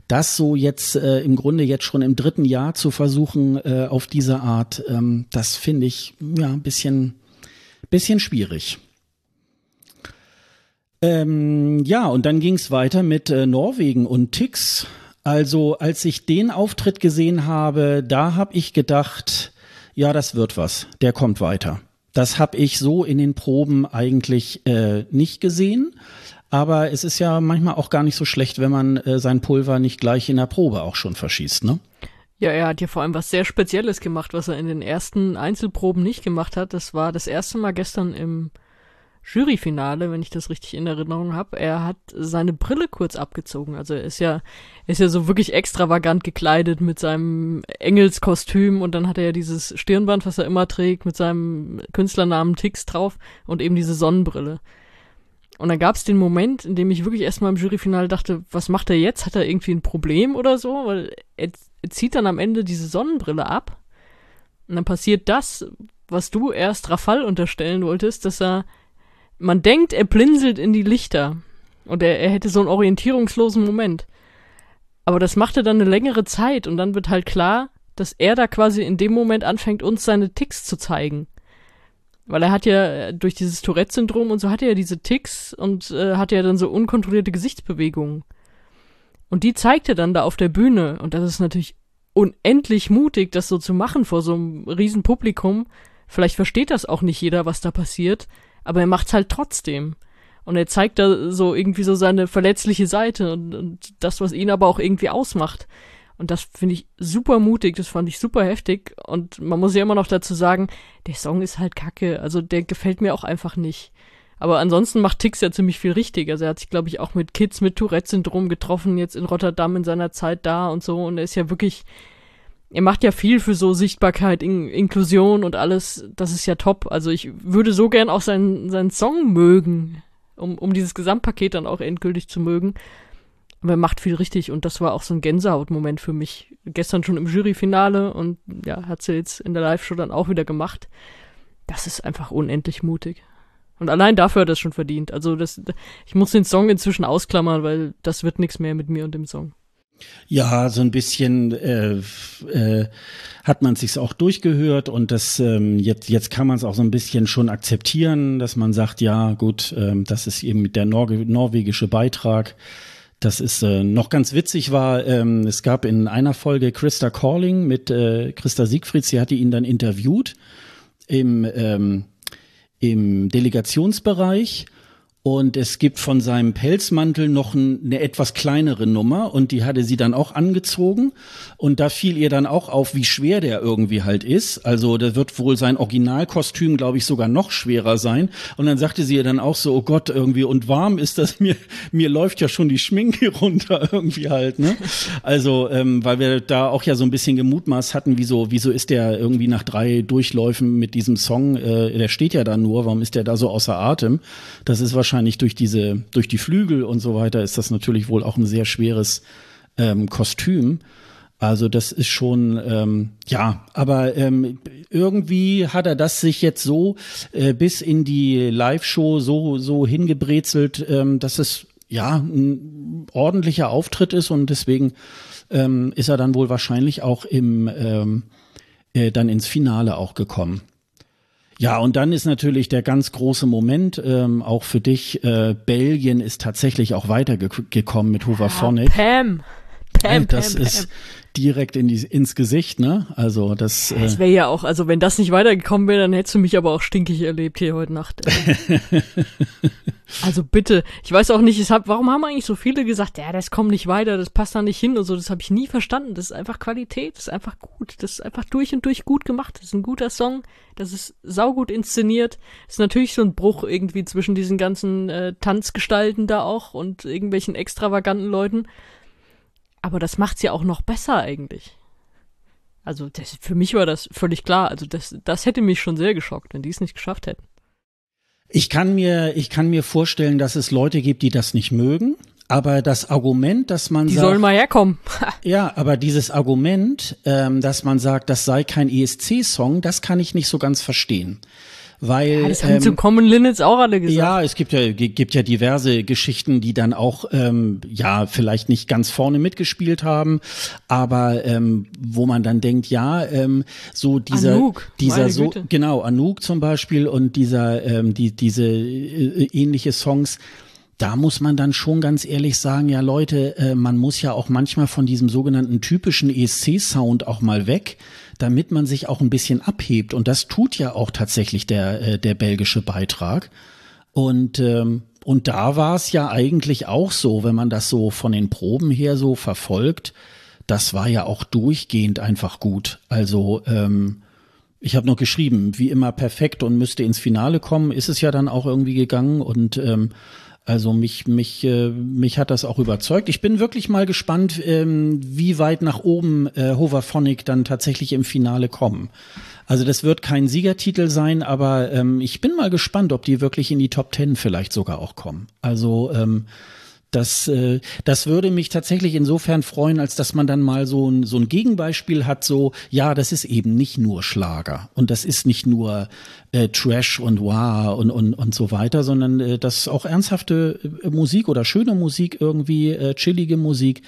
das so jetzt äh, im Grunde jetzt schon im dritten Jahr zu versuchen äh, auf diese Art, ähm, das finde ich ja ein bisschen, bisschen schwierig. Ähm, ja, und dann ging es weiter mit äh, Norwegen und Tix. Also als ich den Auftritt gesehen habe, da habe ich gedacht, ja, das wird was, der kommt weiter. Das habe ich so in den Proben eigentlich äh, nicht gesehen. Aber es ist ja manchmal auch gar nicht so schlecht, wenn man äh, sein Pulver nicht gleich in der Probe auch schon verschießt, ne? Ja, er hat ja vor allem was sehr Spezielles gemacht, was er in den ersten Einzelproben nicht gemacht hat. Das war das erste Mal gestern im Juryfinale, wenn ich das richtig in Erinnerung habe. Er hat seine Brille kurz abgezogen. Also er ist ja, er ist ja so wirklich extravagant gekleidet mit seinem Engelskostüm und dann hat er ja dieses Stirnband, was er immer trägt, mit seinem Künstlernamen Tix drauf und eben diese Sonnenbrille. Und dann gab es den Moment, in dem ich wirklich erstmal im Juryfinale dachte, was macht er jetzt? Hat er irgendwie ein Problem oder so? Weil er, er zieht dann am Ende diese Sonnenbrille ab. Und dann passiert das, was du erst Rafal unterstellen wolltest, dass er, man denkt, er blinzelt in die Lichter. Und er, er hätte so einen orientierungslosen Moment. Aber das macht er dann eine längere Zeit und dann wird halt klar, dass er da quasi in dem Moment anfängt, uns seine Ticks zu zeigen. Weil er hat ja äh, durch dieses Tourette-Syndrom und so hat er ja diese Ticks und äh, hat ja dann so unkontrollierte Gesichtsbewegungen. Und die zeigt er dann da auf der Bühne. Und das ist natürlich unendlich mutig, das so zu machen vor so einem riesen Publikum. Vielleicht versteht das auch nicht jeder, was da passiert, aber er macht's halt trotzdem. Und er zeigt da so irgendwie so seine verletzliche Seite und, und das, was ihn aber auch irgendwie ausmacht. Und das finde ich super mutig, das fand ich super heftig. Und man muss ja immer noch dazu sagen, der Song ist halt kacke. Also der gefällt mir auch einfach nicht. Aber ansonsten macht Tix ja ziemlich viel richtig. Also er hat sich, glaube ich, auch mit Kids mit Tourette-Syndrom getroffen, jetzt in Rotterdam in seiner Zeit da und so. Und er ist ja wirklich, er macht ja viel für so Sichtbarkeit, in Inklusion und alles. Das ist ja top. Also ich würde so gern auch seinen, seinen Song mögen, um, um dieses Gesamtpaket dann auch endgültig zu mögen. Er macht viel richtig und das war auch so ein Gänsehautmoment für mich. Gestern schon im Juryfinale und ja, hat sie jetzt in der Live-Show dann auch wieder gemacht. Das ist einfach unendlich mutig. Und allein dafür hat er es schon verdient. Also das, ich muss den Song inzwischen ausklammern, weil das wird nichts mehr mit mir und dem Song. Ja, so ein bisschen äh, äh, hat man sich's auch durchgehört und das ähm, jetzt jetzt kann man es auch so ein bisschen schon akzeptieren, dass man sagt, ja gut, ähm, das ist eben der Norge norwegische Beitrag das ist äh, noch ganz witzig war, ähm, es gab in einer Folge Christa Calling mit äh, Christa Siegfried, sie hatte ihn dann interviewt im, ähm, im Delegationsbereich Und es gibt von seinem Pelzmantel noch ein, eine etwas kleinere Nummer und die hatte sie dann auch angezogen. Und da fiel ihr dann auch auf, wie schwer der irgendwie halt ist. Also da wird wohl sein Originalkostüm, glaube ich, sogar noch schwerer sein. Und dann sagte sie ihr dann auch so, oh Gott, irgendwie, und warm ist das, mir, mir läuft ja schon die Schminke runter irgendwie halt. Ne? Also, ähm, weil wir da auch ja so ein bisschen gemutmaßt hatten, wieso, wieso ist der irgendwie nach drei Durchläufen mit diesem Song, äh, der steht ja da nur, warum ist der da so außer Atem? Das ist wahrscheinlich wahrscheinlich durch diese, durch die Flügel und so weiter ist das natürlich wohl auch ein sehr schweres ähm, Kostüm. Also das ist schon, ähm, ja, aber ähm, irgendwie hat er das sich jetzt so äh, bis in die Live-Show so, so hingebrezelt, ähm, dass es ja ein ordentlicher Auftritt ist und deswegen ähm, ist er dann wohl wahrscheinlich auch im ähm, äh, dann ins Finale auch gekommen. Ja, und dann ist natürlich der ganz große Moment, ähm, auch für dich, äh, Belgien ist tatsächlich auch weitergekommen mit Hooverphonic. Ah, Pam. Pam, das Pam, ist direkt in die, ins Gesicht, ne? Also das. Äh das wäre ja auch, also wenn das nicht weitergekommen wäre, dann hättest du mich aber auch stinkig erlebt hier heute Nacht. also bitte, ich weiß auch nicht, hab, warum haben eigentlich so viele gesagt, ja, das kommt nicht weiter, das passt da nicht hin und so, das habe ich nie verstanden. Das ist einfach Qualität, das ist einfach gut, das ist einfach durch und durch gut gemacht. Das ist ein guter Song, das ist saugut inszeniert. Das ist natürlich so ein Bruch irgendwie zwischen diesen ganzen äh, Tanzgestalten da auch und irgendwelchen extravaganten Leuten. Aber das macht's ja auch noch besser eigentlich. Also das, für mich war das völlig klar. Also das, das hätte mich schon sehr geschockt, wenn die es nicht geschafft hätten. Ich kann mir, ich kann mir vorstellen, dass es Leute gibt, die das nicht mögen. Aber das Argument, dass man die sagt, sollen mal herkommen. ja, aber dieses Argument, ähm, dass man sagt, das sei kein ESC-Song, das kann ich nicht so ganz verstehen. Weil, ja, das haben ähm, zu Common Linnets auch alle gesagt. Ja, es gibt ja, gibt ja diverse Geschichten, die dann auch, ähm, ja, vielleicht nicht ganz vorne mitgespielt haben, aber ähm, wo man dann denkt, ja, ähm, so dieser, Anouk, dieser so, genau, Anouk zum Beispiel und dieser, ähm, die, diese äh, ähnliche Songs, da muss man dann schon ganz ehrlich sagen, ja Leute, äh, man muss ja auch manchmal von diesem sogenannten typischen ESC-Sound auch mal weg, damit man sich auch ein bisschen abhebt. Und das tut ja auch tatsächlich der, äh, der belgische Beitrag. Und, ähm, und da war es ja eigentlich auch so, wenn man das so von den Proben her so verfolgt, das war ja auch durchgehend einfach gut. Also ähm, ich habe noch geschrieben, wie immer perfekt und müsste ins Finale kommen, ist es ja dann auch irgendwie gegangen und ähm, also mich, mich, äh, mich hat das auch überzeugt. Ich bin wirklich mal gespannt, ähm, wie weit nach oben äh, Hoverphonic dann tatsächlich im Finale kommen. Also das wird kein Siegertitel sein, aber ähm, ich bin mal gespannt, ob die wirklich in die Top Ten vielleicht sogar auch kommen. Also ähm, das, äh, das würde mich tatsächlich insofern freuen, als dass man dann mal so ein, so ein Gegenbeispiel hat, so, ja, das ist eben nicht nur Schlager und das ist nicht nur äh, Trash und Wow und, und, und so weiter, sondern äh, dass auch ernsthafte äh, Musik oder schöne Musik irgendwie, äh, chillige Musik,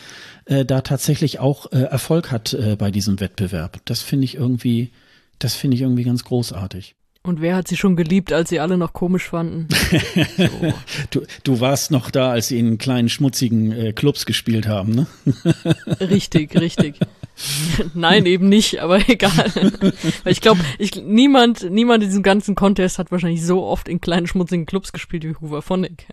äh, da tatsächlich auch äh, Erfolg hat äh, bei diesem Wettbewerb. Das finde ich irgendwie, das finde ich irgendwie ganz großartig. Und wer hat sie schon geliebt, als sie alle noch komisch fanden? So. du, du warst noch da, als sie in kleinen schmutzigen äh, Clubs gespielt haben, ne? richtig, richtig. Nein, eben nicht, aber egal. Weil ich glaube, ich, niemand, niemand in diesem ganzen Contest hat wahrscheinlich so oft in kleinen schmutzigen Clubs gespielt wie Hoover Phonic.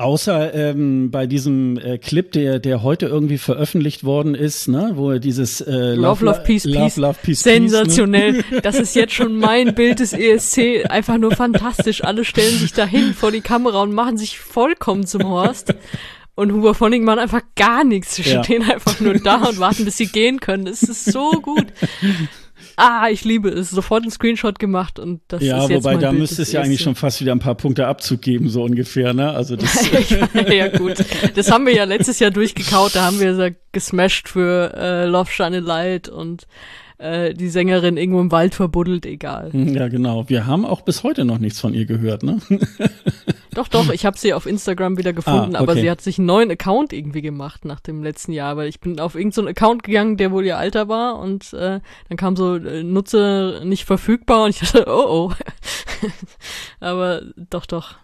Außer ähm, bei diesem äh, Clip, der der heute irgendwie veröffentlicht worden ist, ne, wo er dieses äh, Love, Love, Peace, Love, Peace, Love, Peace, sensationell. Peace, ne? Das ist jetzt schon mein Bild des ESC, einfach nur fantastisch. Alle stellen sich dahin vor die Kamera und machen sich vollkommen zum Horst. Und Huber Vonning machen einfach gar nichts. Sie Ja. stehen einfach nur da und warten, bis sie gehen können. Es ist so gut. Ah, ich liebe es. Sofort einen Screenshot gemacht und das Ja, ist jetzt wobei mein da Bild müsste es ja eigentlich schon fast wieder ein paar Punkte Abzug geben, so ungefähr, ne? Also das ja, gut. Das haben wir ja letztes Jahr durchgekaut. Da haben wir so gesmashed für äh, Love Shine a Light und äh, die Sängerin irgendwo im Wald verbuddelt, egal. ja genau. Wir haben auch bis heute noch nichts von ihr gehört, ne? Doch, doch, ich habe sie auf Instagram wieder gefunden, Ah, aber okay. sie hat sich einen neuen Account irgendwie gemacht nach dem letzten Jahr, weil ich bin auf irgendeinen so Account gegangen, der wohl ihr Alter war und äh, dann kam so äh, Nutzer nicht verfügbar und ich dachte, oh oh. aber doch, doch.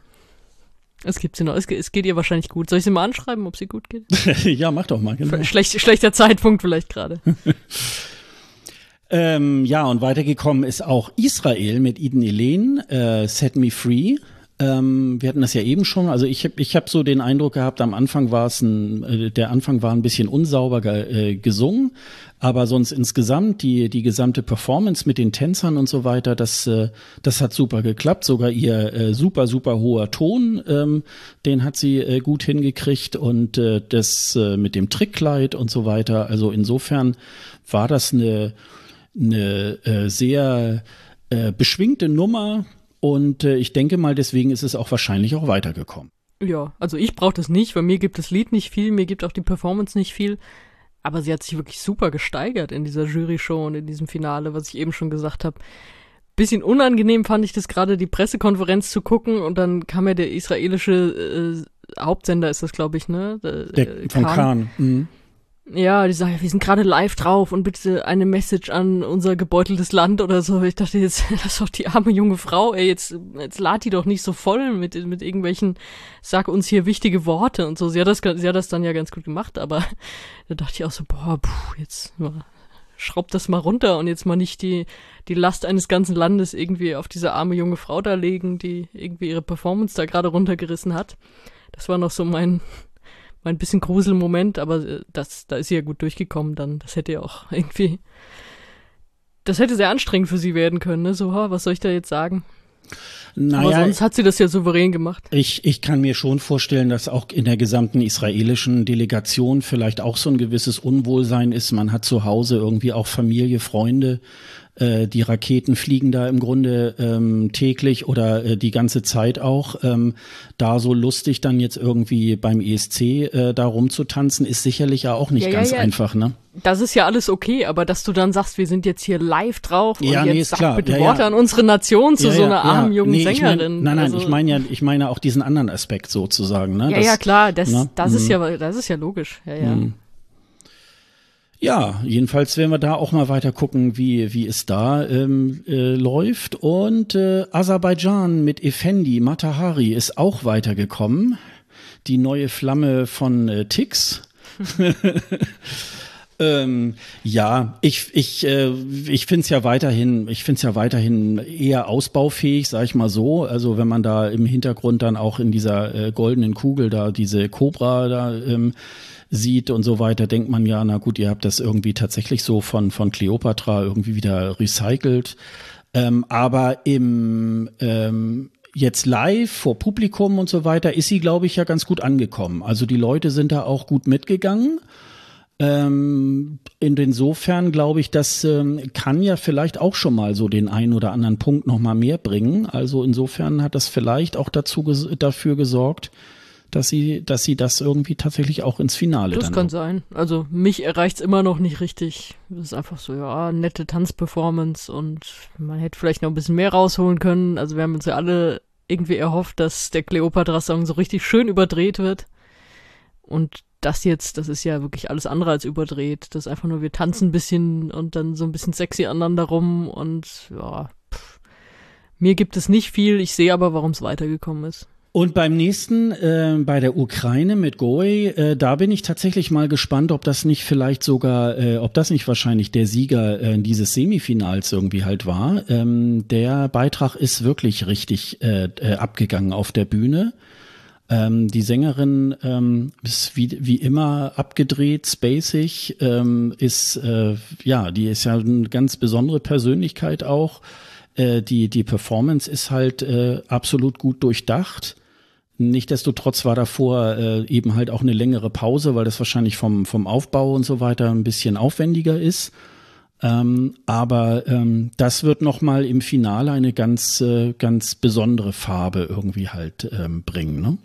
Es gibt sie noch. Es, es geht ihr wahrscheinlich gut. Soll ich sie mal anschreiben, ob sie gut geht? ja, mach doch mal, genau. Schlecht, schlechter Zeitpunkt vielleicht gerade. Ähm, ja, und weitergekommen ist auch Israel mit Eden Elen, äh, Set Me Free. Ähm, wir hatten das ja eben schon. Also ich habe ich hab so den Eindruck gehabt, am Anfang war es ein, äh, der Anfang war ein bisschen unsauber ge, äh, gesungen, aber sonst insgesamt die die gesamte Performance mit den Tänzern und so weiter, das äh, das hat super geklappt. Sogar ihr äh, super super hoher Ton, ähm, den hat sie äh, gut hingekriegt und äh, das äh, mit dem Trickkleid und so weiter. Also insofern war das eine eine äh, sehr äh, beschwingte Nummer und äh, ich denke mal, deswegen ist es auch wahrscheinlich auch weitergekommen. Ja, also ich brauche das nicht, weil mir gibt das Lied nicht viel, mir gibt auch die Performance nicht viel. Aber sie hat sich wirklich super gesteigert in dieser Jury-Show und in diesem Finale, was ich eben schon gesagt habe. Bisschen unangenehm fand ich das gerade, die Pressekonferenz zu gucken und dann kam ja der israelische äh, Hauptsender, ist das glaube ich, ne? Der, der von Khan. Khan. Mhm. Ja, die sagen, wir sind gerade live drauf und bitte eine Message an unser gebeuteltes Land oder so. Ich dachte jetzt, das ist doch die arme junge Frau, ey, jetzt, jetzt lad die doch nicht so voll mit, mit irgendwelchen, sag uns hier wichtige Worte und so. Sie hat das, sie hat das dann ja ganz gut gemacht, aber da dachte ich auch so, boah, puh, jetzt schraubt das mal runter und jetzt mal nicht die, die Last eines ganzen Landes irgendwie auf diese arme junge Frau da legen, die irgendwie ihre Performance da gerade runtergerissen hat. Das war noch so mein, war ein bisschen Gruselmoment, aber äh, das, da ist sie ja gut durchgekommen dann. Das hätte ja auch irgendwie, das hätte sehr anstrengend für sie werden können, ne? So, was soll ich da jetzt sagen? Naja, Aber sonst hat sie das ja souverän gemacht. Ich, ich kann mir schon vorstellen, dass auch in der gesamten israelischen Delegation vielleicht auch so ein gewisses Unwohlsein ist. Man hat zu Hause irgendwie auch Familie, Freunde äh, die Raketen fliegen da im Grunde ähm, täglich oder äh, die ganze Zeit auch. Ähm, da so lustig dann jetzt irgendwie beim ESC äh, da rumzutanzen, ist sicherlich ja auch nicht ja, ganz ja, ja. einfach, ne? Das ist ja alles okay, aber dass du dann sagst, wir sind jetzt hier live drauf ja, und nee, jetzt sag klar. bitte Worte an unsere Nation zu so einer armen jungen nee, Sängerin. Ich mein, nein, nein, also, ich meine ja, ich meine auch diesen anderen Aspekt sozusagen, ne? Ja, das, ja, klar, das, ne? das ist mhm. ja, das ist ja logisch, ja, ja. Mhm. Ja, jedenfalls werden wir da auch mal weiter gucken, wie, wie es da ähm, äh, läuft. Und äh, Aserbaidschan mit Effendi Matahari ist auch weitergekommen. Die neue Flamme von äh, Tix. ähm, ja, ich, ich, äh, ich finde es ja weiterhin, ich finde es ja weiterhin eher ausbaufähig, sag ich mal so. Also wenn man da im Hintergrund dann auch in dieser äh, goldenen Kugel da diese Cobra da ähm, sieht und so weiter, denkt man ja, na gut, ihr habt das irgendwie tatsächlich so von, von Cleopatra irgendwie wieder recycelt. Ähm, aber im ähm, jetzt live vor Publikum und so weiter ist sie, glaube ich, ja ganz gut angekommen. Also die Leute sind da auch gut mitgegangen. Ähm, insofern glaube ich, das ähm, kann ja vielleicht auch schon mal so den einen oder anderen Punkt noch mal mehr bringen. Also insofern hat das vielleicht auch dazu ges dafür gesorgt, dass sie, dass sie das irgendwie tatsächlich auch ins Finale das kann sein. Also mich erreicht's immer noch nicht richtig. Das ist einfach so, ja, nette Tanzperformance und man hätte vielleicht noch ein bisschen mehr rausholen können. Also wir haben uns ja alle irgendwie erhofft, dass der Cleopatra-Song so richtig schön überdreht wird. Und das jetzt, das ist ja wirklich alles andere als überdreht. Das ist einfach nur, wir tanzen ein bisschen und dann so ein bisschen sexy aneinander rum und ja, pff. mir gibt es nicht viel. Ich sehe aber, warum es weitergekommen ist. Und beim nächsten, äh, bei der Ukraine mit Goe, äh, da bin ich tatsächlich mal gespannt, ob das nicht vielleicht sogar, äh, ob das nicht wahrscheinlich der Sieger äh, dieses Semifinals irgendwie halt war. Ähm, der Beitrag ist wirklich richtig äh, äh, abgegangen auf der Bühne. Ähm, die Sängerin ähm, ist wie, wie immer abgedreht, spacig, ähm, ist, äh, ja, die ist ja eine ganz besondere Persönlichkeit auch. Äh, die, die Performance ist halt äh, absolut gut durchdacht. Nichtsdestotrotz war davor äh, eben halt auch eine längere Pause, weil das wahrscheinlich vom, vom Aufbau und so weiter ein bisschen aufwendiger ist. Ähm, aber ähm, das wird nochmal im Finale eine ganz, äh, ganz besondere Farbe irgendwie halt ähm, bringen. Ne?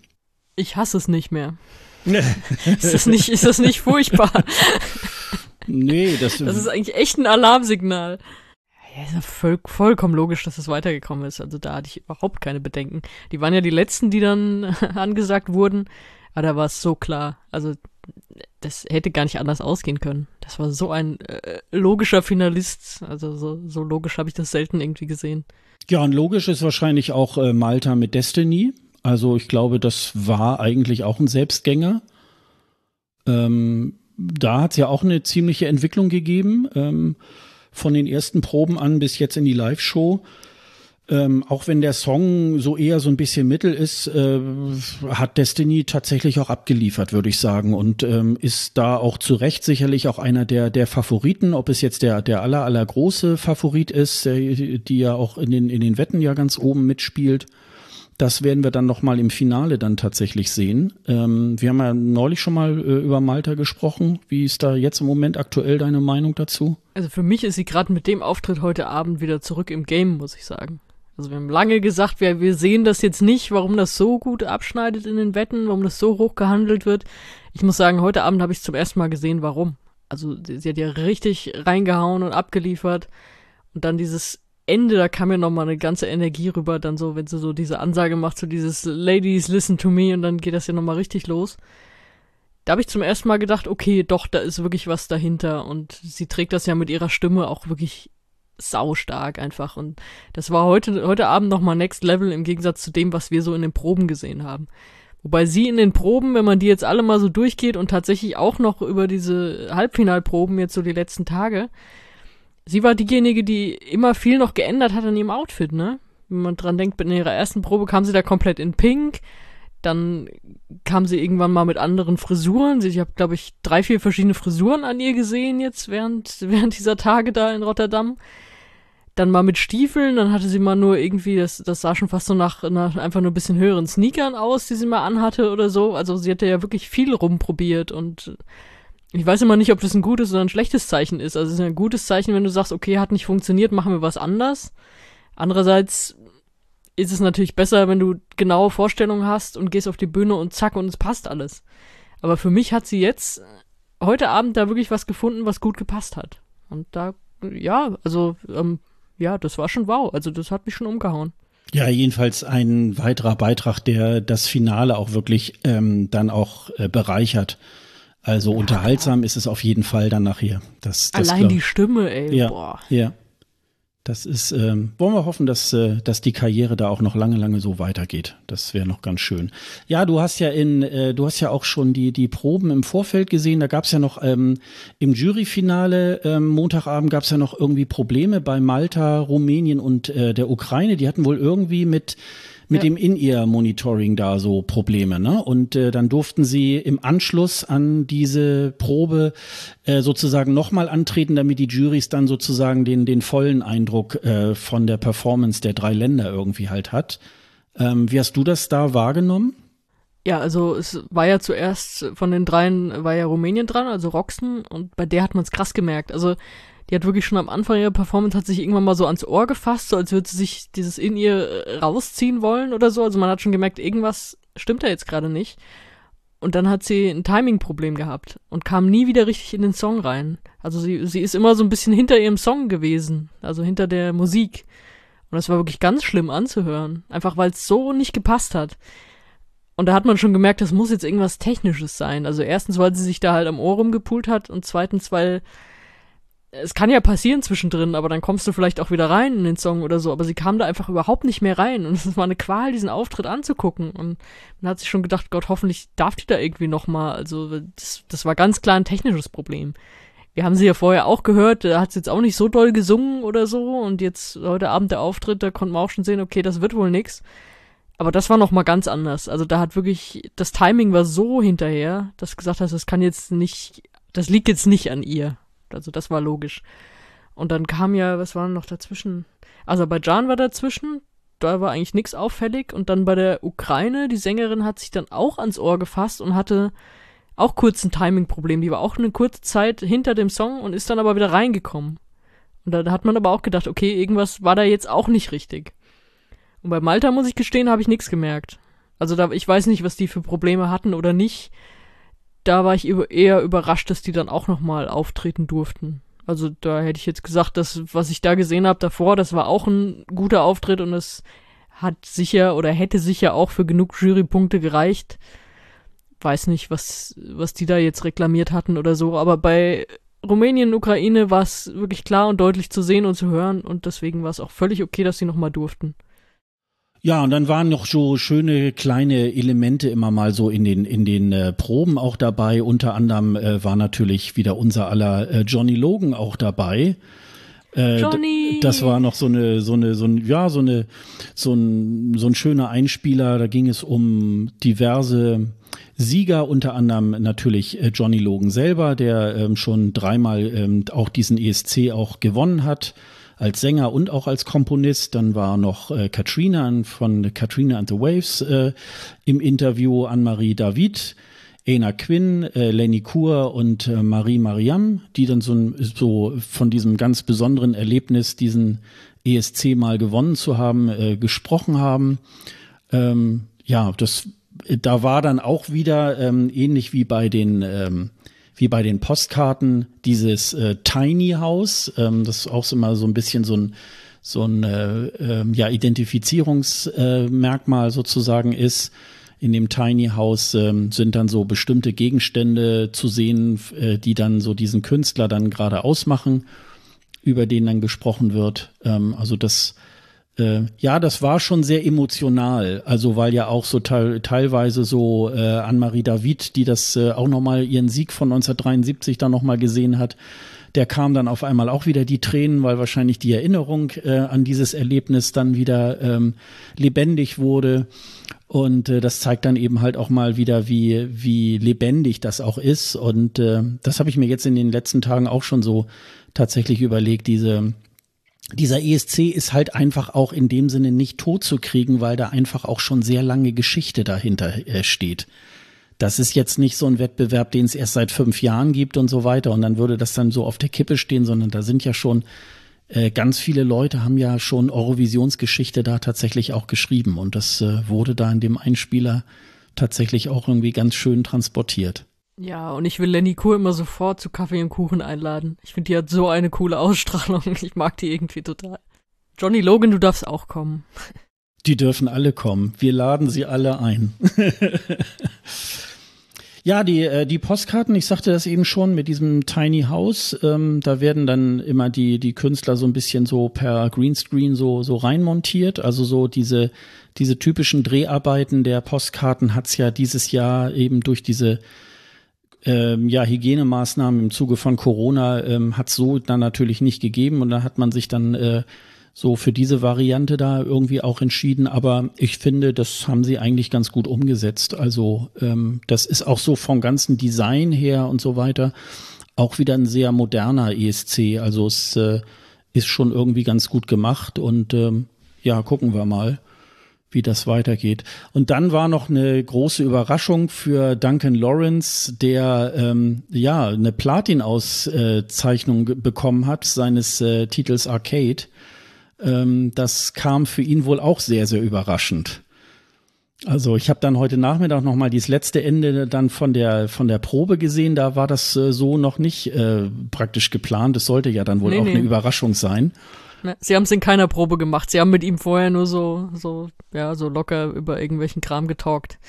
Ich hasse es nicht mehr. ist, das nicht, ist das nicht furchtbar? nee, das, das ist eigentlich echt ein Alarmsignal. Ja, ist ja voll, vollkommen logisch, dass es weitergekommen ist. Also da hatte ich überhaupt keine Bedenken. Die waren ja die letzten, die dann angesagt wurden. Aber da war es so klar. Also das hätte gar nicht anders ausgehen können. Das war so ein äh, logischer Finalist. Also so, so logisch habe ich das selten irgendwie gesehen. Ja, und logisch ist wahrscheinlich auch äh, Malta mit Destiny. Also ich glaube, das war eigentlich auch ein Selbstgänger. Ähm, da hat es ja auch eine ziemliche Entwicklung gegeben. Ähm, von den ersten Proben an bis jetzt in die Live-Show. Ähm, auch wenn der Song so eher so ein bisschen mittel ist, äh, hat Destiny tatsächlich auch abgeliefert, würde ich sagen. Und ähm, ist da auch zu Recht sicherlich auch einer der, der Favoriten. Ob es jetzt der, der aller, aller große Favorit ist, der, die ja auch in den, in den Wetten ja ganz oben mitspielt. Das werden wir dann noch mal im Finale dann tatsächlich sehen. Ähm, wir haben ja neulich schon mal äh, über Malta gesprochen. Wie ist da jetzt im Moment aktuell deine Meinung dazu? Also für mich ist sie gerade mit dem Auftritt heute Abend wieder zurück im Game, muss ich sagen. Also wir haben lange gesagt, wir, wir sehen das jetzt nicht, warum das so gut abschneidet in den Wetten, warum das so hoch gehandelt wird. Ich muss sagen, heute Abend habe ich zum ersten Mal gesehen, warum. Also sie hat ja richtig reingehauen und abgeliefert. Und dann dieses Ende, da kam ja nochmal eine ganze Energie rüber, dann so, wenn sie so diese Ansage macht, so dieses Ladies, listen to me und dann geht das ja nochmal richtig los. Da habe ich zum ersten Mal gedacht, okay, doch, da ist wirklich was dahinter und sie trägt das ja mit ihrer Stimme auch wirklich saustark einfach. Und das war heute, heute Abend nochmal Next Level im Gegensatz zu dem, was wir so in den Proben gesehen haben. Wobei sie in den Proben, wenn man die jetzt alle mal so durchgeht und tatsächlich auch noch über diese Halbfinalproben jetzt so die letzten Tage, sie war diejenige, die immer viel noch geändert hat an ihrem Outfit, ne? Wenn man dran denkt, in ihrer ersten Probe kam sie da komplett in Pink, dann kam sie irgendwann mal mit anderen Frisuren. Ich habe, glaube ich, drei, vier verschiedene Frisuren an ihr gesehen jetzt während, während dieser Tage da in Rotterdam dann mal mit Stiefeln, dann hatte sie mal nur irgendwie, das, das sah schon fast so nach, nach einfach nur ein bisschen höheren Sneakern aus, die sie mal anhatte oder so. Also sie hatte ja wirklich viel rumprobiert und ich weiß immer nicht, ob das ein gutes oder ein schlechtes Zeichen ist. Also es ist ein gutes Zeichen, wenn du sagst, okay, hat nicht funktioniert, machen wir was anders. Andererseits ist es natürlich besser, wenn du genaue Vorstellungen hast und gehst auf die Bühne und zack und es passt alles. Aber für mich hat sie jetzt heute Abend da wirklich was gefunden, was gut gepasst hat. Und da, ja, also ähm, ja, das war schon wow. Also das hat mich schon umgehauen. Ja, jedenfalls ein weiterer Beitrag, der das Finale auch wirklich ähm, dann auch äh, bereichert. Also unterhaltsam ist es auf jeden Fall dann nachher. Das, das Allein die Stimme, ey. Ja, boah. ja. Das ist, ähm, wollen wir hoffen, dass, äh, dass die Karriere da auch noch lange, lange so weitergeht. Das wäre noch ganz schön. Ja, du hast ja in, äh, du hast ja auch schon die, die Proben im Vorfeld gesehen. Da gab es ja noch ähm, im Juryfinale ähm, Montagabend gab es ja noch irgendwie Probleme bei Malta, Rumänien und äh, der Ukraine. Die hatten wohl irgendwie mit mit ja. dem In-Ear-Monitoring da so Probleme. Ne? Und äh, dann durften sie im Anschluss an diese Probe äh, sozusagen nochmal antreten, damit die Juries dann sozusagen den, den vollen Eindruck äh, von der Performance der drei Länder irgendwie halt hat. Ähm, wie hast du das da wahrgenommen? Ja, also es war ja zuerst von den dreien war ja Rumänien dran, also Roxen, und bei der hat man es krass gemerkt. Also die hat wirklich schon am Anfang ihrer Performance hat sich irgendwann mal so ans Ohr gefasst, so als würde sie sich dieses in ihr äh, rausziehen wollen oder so. Also man hat schon gemerkt, irgendwas stimmt da jetzt gerade nicht. Und dann hat sie ein Timing-Problem gehabt und kam nie wieder richtig in den Song rein. Also sie, sie ist immer so ein bisschen hinter ihrem Song gewesen, also hinter der Musik. Und das war wirklich ganz schlimm anzuhören. Einfach weil es so nicht gepasst hat. Und da hat man schon gemerkt, das muss jetzt irgendwas Technisches sein. Also erstens, weil sie sich da halt am Ohr rumgepult hat und zweitens, weil es kann ja passieren zwischendrin, aber dann kommst du vielleicht auch wieder rein in den Song oder so. Aber sie kam da einfach überhaupt nicht mehr rein. Und es war eine Qual, diesen Auftritt anzugucken. Und man hat sich schon gedacht, Gott, hoffentlich darf die da irgendwie nochmal. Also das, das war ganz klar ein technisches Problem. Wir haben sie ja vorher auch gehört, da hat sie jetzt auch nicht so doll gesungen oder so. Und jetzt heute Abend der Auftritt, da konnten wir auch schon sehen, okay, das wird wohl nix. Aber das war nochmal ganz anders. Also da hat wirklich, das Timing war so hinterher, dass gesagt hast, das kann jetzt nicht, das liegt jetzt nicht an ihr. Also das war logisch. Und dann kam ja, was war noch dazwischen? Aserbaidschan war dazwischen, da war eigentlich nichts auffällig. Und dann bei der Ukraine, die Sängerin hat sich dann auch ans Ohr gefasst und hatte auch kurz ein Timing-Problem. Die war auch eine kurze Zeit hinter dem Song und ist dann aber wieder reingekommen. Und da hat man aber auch gedacht, okay, irgendwas war da jetzt auch nicht richtig. Und bei Malta, muss ich gestehen, habe ich nichts gemerkt. Also da, ich weiß nicht, was die für Probleme hatten oder nicht da war ich eher überrascht, dass die dann auch nochmal auftreten durften. Also da hätte ich jetzt gesagt, dass was ich da gesehen habe davor, das war auch ein guter Auftritt und es hat sicher oder hätte sicher auch für genug Jurypunkte gereicht. Weiß nicht, was, was die da jetzt reklamiert hatten oder so, aber bei Rumänien und Ukraine war es wirklich klar und deutlich zu sehen und zu hören und deswegen war es auch völlig okay, dass sie nochmal durften. Ja, und dann waren noch so schöne kleine Elemente immer mal so in den in den äh, Proben auch dabei. Unter anderem äh, war natürlich wieder unser aller äh, Johnny Logan auch dabei. Äh, Johnny! Das war noch so eine, so eine, so ein, ja, so eine, so ein, so ein schöner Einspieler. Da ging es um diverse Sieger, unter anderem natürlich äh, Johnny Logan selber, der ähm, schon dreimal ähm, auch diesen ESC auch gewonnen hat als Sänger und auch als Komponist. Dann war noch äh, Katrina von Katrina and the Waves äh, im Interview, Anne-Marie David, Ena Quinn, äh, Lenny Kur und äh, Marie Mariam, die dann so, so von diesem ganz besonderen Erlebnis, diesen ESC mal gewonnen zu haben, äh, gesprochen haben. Ähm, ja, das, da war dann auch wieder ähm, ähnlich wie bei den ähm, wie bei den Postkarten dieses äh, Tiny House, ähm, das ist auch immer so ein bisschen so ein so ein äh, äh, ja Identifizierungsmerkmal sozusagen ist in dem Tiny House ähm, sind dann so bestimmte Gegenstände zu sehen, äh, die dann so diesen Künstler dann gerade ausmachen, über den dann gesprochen wird. Ähm, also das, äh, ja, das war schon sehr emotional. Also weil ja auch so te teilweise so äh, Anne-Marie David, die das äh, auch nochmal ihren Sieg von 1973 dann nochmal gesehen hat, der kam dann auf einmal auch wieder die Tränen, weil wahrscheinlich die Erinnerung äh, an dieses Erlebnis dann wieder ähm, lebendig wurde. Und äh, das zeigt dann eben halt auch mal wieder, wie, wie lebendig das auch ist. Und äh, das habe ich mir jetzt in den letzten Tagen auch schon so tatsächlich überlegt. Diese, dieser ESC ist halt einfach auch in dem Sinne nicht tot zu kriegen, weil da einfach auch schon sehr lange Geschichte dahinter äh, steht. Das ist jetzt nicht so ein Wettbewerb, den es erst seit fünf Jahren gibt und so weiter. Und dann würde das dann so auf der Kippe stehen, sondern da sind ja schon äh, ganz viele Leute haben ja schon Eurovisionsgeschichte da tatsächlich auch geschrieben und das äh, wurde da in dem Einspieler tatsächlich auch irgendwie ganz schön transportiert. Ja, und ich will Lenny Kur immer sofort zu Kaffee und Kuchen einladen. Ich finde, die hat so eine coole Ausstrahlung. Ich mag die irgendwie total. Johnny Logan, du darfst auch kommen. Die dürfen alle kommen. Wir laden sie alle ein. Ja, die, äh, die Postkarten, ich sagte das eben schon mit diesem Tiny House, ähm, da werden dann immer die, die Künstler so ein bisschen so per Greenscreen so, so reinmontiert. Also so diese, diese typischen Dreharbeiten der Postkarten hat's ja dieses Jahr eben durch diese ähm, ja, Hygienemaßnahmen im Zuge von Corona ähm, hat so dann natürlich nicht gegeben und da hat man sich dann äh, so für diese Variante da irgendwie auch entschieden. Aber ich finde, das haben sie eigentlich ganz gut umgesetzt. Also ähm, das ist auch so vom ganzen Design her und so weiter auch wieder ein sehr moderner ESC. Also es äh, ist schon irgendwie ganz gut gemacht und ähm, ja, gucken wir mal wie das weitergeht. Und dann war noch eine große Überraschung für Duncan Lawrence, der ähm, ja eine Platin-Auszeichnung bekommen hat seines äh, Titels Arcade. Ähm, das kam für ihn wohl auch sehr, sehr überraschend. Also ich habe dann heute Nachmittag noch mal dieses letzte Ende dann von der von der Probe gesehen. Da war das äh, so noch nicht äh, praktisch geplant. Es sollte ja dann wohl Nee, auch nee. eine Überraschung sein. Ne? Sie haben es in keiner Probe gemacht. Sie haben mit ihm vorher nur so, so, ja, so locker über irgendwelchen Kram getalkt.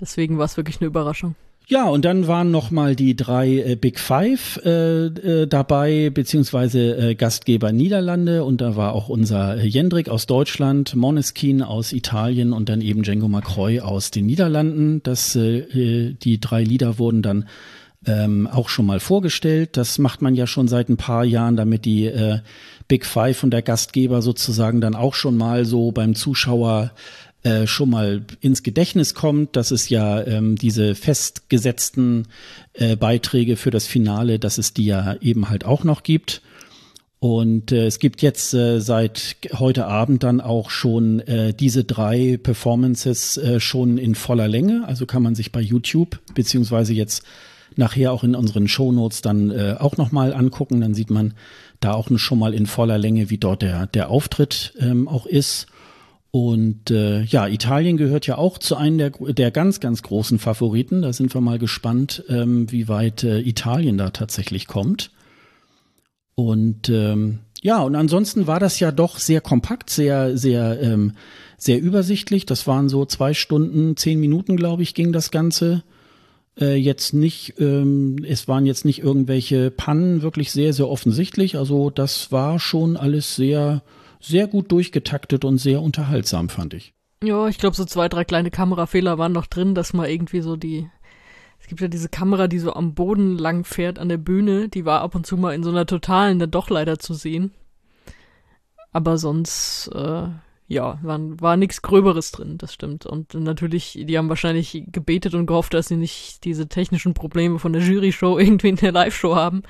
Deswegen war es wirklich eine Überraschung. Ja, und dann waren noch mal die drei äh, Big Five äh, äh, dabei, beziehungsweise äh, Gastgeber Niederlande. Und da war auch unser Jendrik aus Deutschland, Moneskin aus Italien und dann eben Django Macroy aus den Niederlanden. Das, äh, die drei Lieder wurden dann ähm, auch schon mal vorgestellt. Das macht man ja schon seit ein paar Jahren, damit die Big Five und der Gastgeber sozusagen dann auch schon mal so beim Zuschauer äh, schon mal ins Gedächtnis kommt, dass es ja ähm, diese festgesetzten äh, Beiträge für das Finale, dass es die ja eben halt auch noch gibt. Und äh, es gibt jetzt äh, seit heute Abend dann auch schon äh, diese drei Performances äh, schon in voller Länge. Also kann man sich bei YouTube beziehungsweise jetzt nachher auch in unseren Shownotes dann äh, auch nochmal angucken. Dann sieht man da auch schon mal in voller Länge, wie dort der, der Auftritt ähm, auch ist. Und äh, ja, Italien gehört ja auch zu einem der, der ganz, ganz großen Favoriten. Da sind wir mal gespannt, ähm, wie weit äh, Italien da tatsächlich kommt. Und ähm, ja, und ansonsten war das ja doch sehr kompakt, sehr, sehr, ähm, sehr übersichtlich. Das waren so zwei Stunden, zehn Minuten, glaube ich, ging das Ganze. Äh, jetzt nicht, ähm, es waren jetzt nicht irgendwelche Pannen, wirklich sehr, sehr offensichtlich. Also das war schon alles sehr, sehr gut durchgetaktet und sehr unterhaltsam, fand ich. Ja, ich glaube, so zwei, drei kleine Kamerafehler waren noch drin, dass mal irgendwie so die. Es gibt ja diese Kamera, die so am Boden lang fährt an der Bühne, die war ab und zu mal in so einer totalen dann doch leider zu sehen. Aber sonst, äh, ja, war, war nichts Gröberes drin, das stimmt. Und natürlich, die haben wahrscheinlich gebetet und gehofft, dass sie nicht diese technischen Probleme von der Jury-Show irgendwie in der Live-Show haben.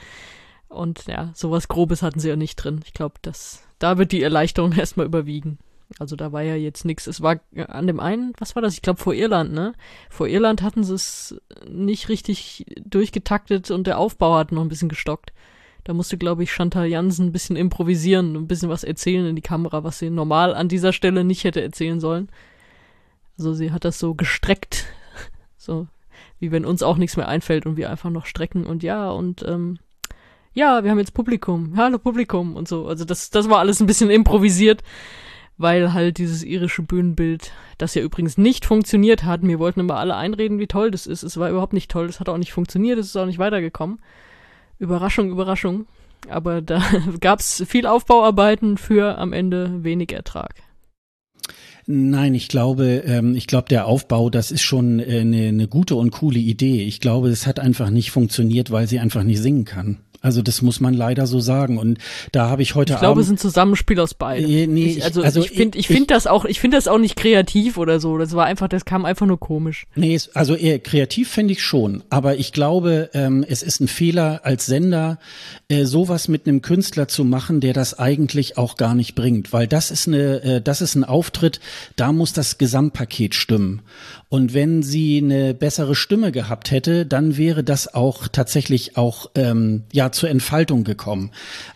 Und ja, sowas Grobes hatten sie ja nicht drin. Ich glaube, da wird die Erleichterung erstmal überwiegen. Also da war ja jetzt nichts. Es war an dem einen, was war das? Ich glaube vor Irland, ne? Vor Irland hatten sie es nicht richtig durchgetaktet und der Aufbau hat noch ein bisschen gestockt. Da musste, glaube ich, Chantal Jansen ein bisschen improvisieren, ein bisschen was erzählen in die Kamera, was sie normal an dieser Stelle nicht hätte erzählen sollen. Also sie hat das so gestreckt, so wie wenn uns auch nichts mehr einfällt und wir einfach noch strecken und ja und ähm, ja, wir haben jetzt Publikum, hallo Publikum und so. Also das, das war alles ein bisschen improvisiert, weil halt dieses irische Bühnenbild, das ja übrigens nicht funktioniert hat. Mir wollten immer alle einreden, wie toll das ist. Es war überhaupt nicht toll, das hat auch nicht funktioniert, es ist auch nicht weitergekommen. Überraschung, Überraschung. Aber da gab es viel Aufbauarbeiten für am Ende wenig Ertrag. Nein, ich glaube, ähm, ich glaube, der Aufbau, das ist schon äh, eine, eine gute und coole Idee. Ich glaube, es hat einfach nicht funktioniert, weil sie einfach nicht singen kann. Also das muss man leider so sagen. Und da habe ich heute Ich glaube, Abend, es ist ein Zusammenspiel aus beiden. Äh, nee, ich, also, also ich finde, ich finde das auch, ich finde das auch nicht kreativ oder so. Das war einfach, das kam einfach nur komisch. Nee, also eher kreativ finde ich schon, aber ich glaube, ähm, es ist ein Fehler als Sender, äh, sowas mit einem Künstler zu machen, der das eigentlich auch gar nicht bringt, weil das ist eine, äh, das ist ein Auftritt, da muss das Gesamtpaket stimmen. Und wenn sie eine bessere Stimme gehabt hätte, dann wäre das auch tatsächlich auch ähm, ja zur Entfaltung gekommen.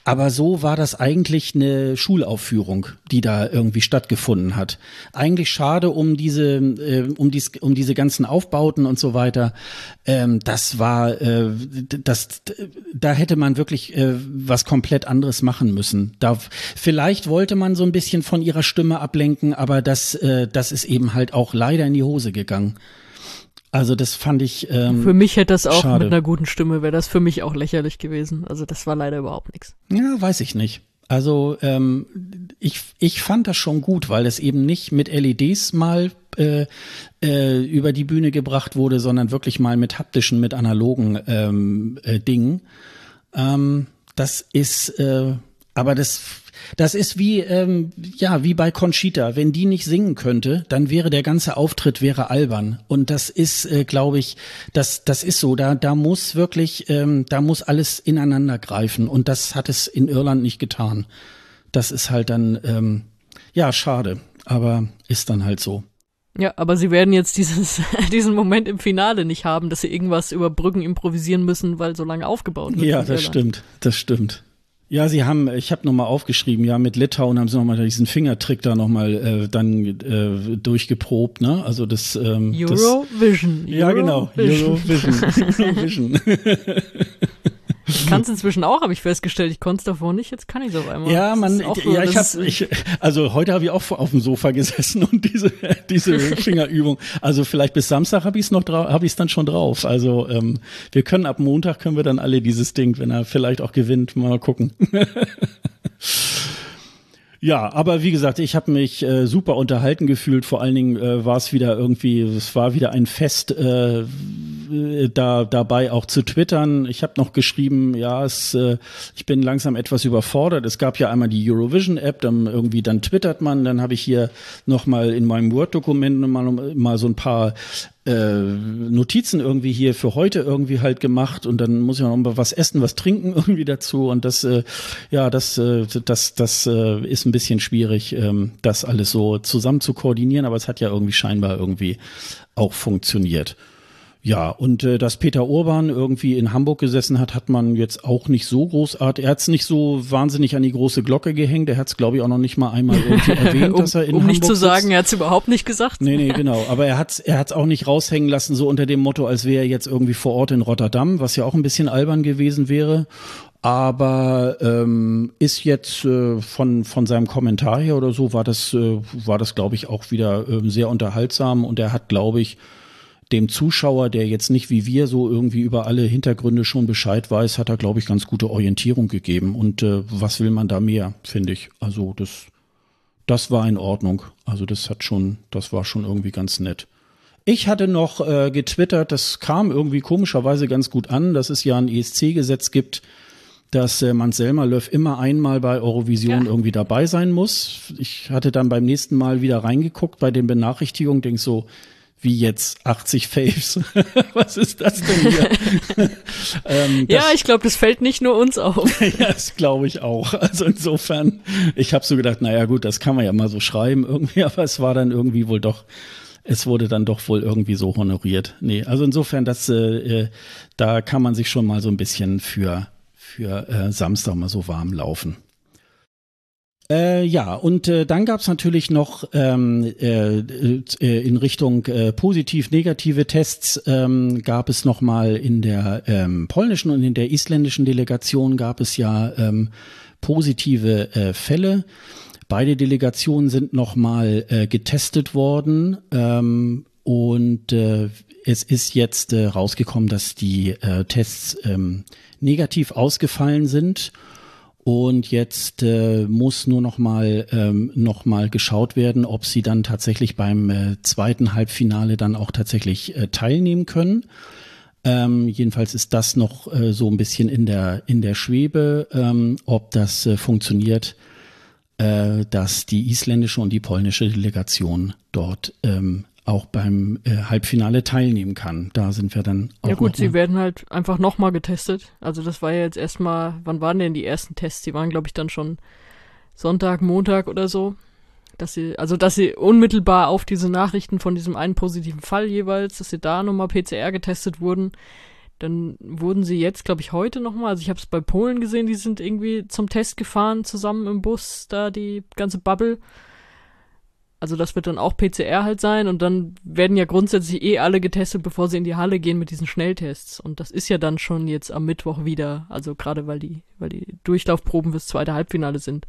Aber so war das eigentlich eine Schulaufführung, die da irgendwie stattgefunden hat. Eigentlich schade um diese äh, um dies, um diese ganzen Aufbauten und so weiter. Ähm, das war äh, das da hätte man wirklich äh, was komplett anderes machen müssen. Da vielleicht wollte man so ein bisschen von ihrer Stimme ablenken, aber das äh, das ist eben halt auch leider in die Hose gegangen. Also das fand ich ähm, Für mich hätte das auch schade. mit einer guten Stimme, wäre das für mich auch lächerlich gewesen. Also das war leider überhaupt nichts. Ja, weiß ich nicht. Also ähm, ich, ich fand das schon gut, weil es eben nicht mit LEDs mal äh, äh, über die Bühne gebracht wurde, sondern wirklich mal mit haptischen, mit analogen ähm, äh, Dingen. Ähm, das ist, äh, aber das, das ist wie, ähm, ja, wie bei Conchita. Wenn die nicht singen könnte, dann wäre der ganze Auftritt wäre albern. Und das ist, äh, glaube ich, das, das ist so. Da, da muss wirklich, ähm, da muss alles ineinander greifen. Und das hat es in Irland nicht getan. Das ist halt dann, ähm, ja, schade. Aber ist dann halt so. Ja, aber sie werden jetzt dieses, diesen Moment im Finale nicht haben, dass sie irgendwas über Brücken improvisieren müssen, weil so lange aufgebaut wird. Ja, das stimmt, das stimmt. Ja, sie haben, ich habe nochmal aufgeschrieben, ja, mit Litauen haben sie nochmal diesen Fingertrick da nochmal äh, dann äh, durchgeprobt, ne? Also das, ähm, das Eurovision. Ja, genau. Eurovision. Eurovision. Ich kann es inzwischen auch, habe ich festgestellt. Ich konnte es davor nicht, jetzt kann ich es auf einmal. ja, man, auch ja, ich habe, ist- ich, also heute habe ich auch auf dem Sofa gesessen und diese diese Fingerübung. Also vielleicht bis Samstag habe ich es noch drauf, habe ich es dann schon drauf. Also ähm, wir können ab Montag können wir dann alle dieses Ding, wenn er vielleicht auch gewinnt, mal gucken. Ja, aber wie gesagt, ich habe mich äh, super unterhalten gefühlt. Vor allen Dingen äh, war es wieder irgendwie, es war wieder ein Fest äh, da dabei auch zu twittern. Ich habe noch geschrieben, ja, es, äh, ich bin langsam etwas überfordert. Es gab ja einmal die Eurovision App, dann irgendwie dann twittert man. Dann habe ich hier noch mal in meinem Word-Dokument mal, mal so ein paar äh, Notizen irgendwie hier für heute irgendwie halt gemacht und dann muss ich noch mal was essen, was trinken irgendwie dazu und das äh, ja das äh, das das äh, ist ein bisschen schwierig, ähm, das alles so zusammen zu koordinieren, aber es hat ja irgendwie scheinbar irgendwie auch funktioniert. Ja, und äh, dass Peter Urban irgendwie in Hamburg gesessen hat, hat man jetzt auch nicht so großartig. Er hat es nicht so wahnsinnig an die große Glocke gehängt. Er hat es, glaube ich, auch noch nicht mal einmal irgendwie erwähnt, um, dass er in um Hamburg nicht zu sitzt. sagen, er hat es überhaupt nicht gesagt. Nee, nee, genau. Aber er hat's, er hat's auch nicht raushängen lassen, so unter dem Motto, als wäre er jetzt irgendwie vor Ort in Rotterdam, was ja auch ein bisschen albern gewesen wäre. Aber ähm, ist jetzt äh, von von seinem Kommentar her oder so war das äh, war das glaube ich auch wieder äh, sehr unterhaltsam und er hat glaube ich dem Zuschauer, der jetzt nicht wie wir so irgendwie über alle Hintergründe schon Bescheid weiß, hat er glaube ich ganz gute Orientierung gegeben und äh, was will man da mehr, finde ich. Also das das war in Ordnung. Also das hat schon, das war schon irgendwie ganz nett. Ich hatte noch äh, getwittert, das kam irgendwie komischerweise ganz gut an, dass es ja ein ESC-Gesetz gibt, dass äh, Manselma Löw immer einmal bei Eurovision ja. irgendwie dabei sein muss. Ich hatte dann beim nächsten Mal wieder reingeguckt bei den Benachrichtigungen, denk so, wie jetzt 80 Faves. Was ist das denn hier? ähm, das, ja, ich glaube, das fällt nicht nur uns auf. ja, das glaube ich auch. Also insofern, ich habe so gedacht, naja gut, das kann man ja mal so schreiben irgendwie, aber es war dann irgendwie wohl doch es wurde dann doch wohl irgendwie so honoriert. Nee, also insofern, das, äh, äh, da kann man sich schon mal so ein bisschen für, für äh, Samstag mal so warm laufen. Äh, ja, und äh, dann gab's natürlich noch ähm, äh, äh, in Richtung äh, positiv-negative Tests ähm, gab es noch mal in der ähm, polnischen und in der isländischen Delegation gab es ja ähm, positive äh, Fälle. Beide Delegationen sind nochmal äh, getestet worden ähm, und äh, es ist jetzt äh, rausgekommen, dass die äh, Tests ähm, negativ ausgefallen sind. Und jetzt äh, muss nur noch mal ähm, noch mal geschaut werden, ob sie dann tatsächlich beim äh, zweiten Halbfinale dann auch tatsächlich äh, teilnehmen können. Ähm, jedenfalls ist das noch äh, so ein bisschen in der in der Schwebe, ähm, ob das äh, funktioniert äh, dass die isländische und die polnische Delegation dort ähm, auch beim äh, Halbfinale teilnehmen kann. Da sind wir dann auch. Ja gut, sie werden halt einfach nochmal getestet. Also das war ja jetzt erstmal, wann waren denn die ersten Tests? Die waren, glaube ich, dann schon Sonntag, Montag oder so. Dass sie, also dass sie unmittelbar auf diese Nachrichten von diesem einen positiven Fall jeweils, dass sie da nochmal PCR getestet wurden. Dann wurden sie jetzt, glaube ich, heute nochmal, also ich habe es bei Polen gesehen, die sind irgendwie zum Test gefahren, zusammen im Bus, da die ganze Bubble. Also das wird dann auch PCR halt sein und dann werden ja grundsätzlich eh alle getestet, bevor sie in die Halle gehen mit diesen Schnelltests. Und das ist ja dann schon jetzt am Mittwoch wieder, also gerade weil die, weil die Durchlaufproben fürs zweite Halbfinale sind.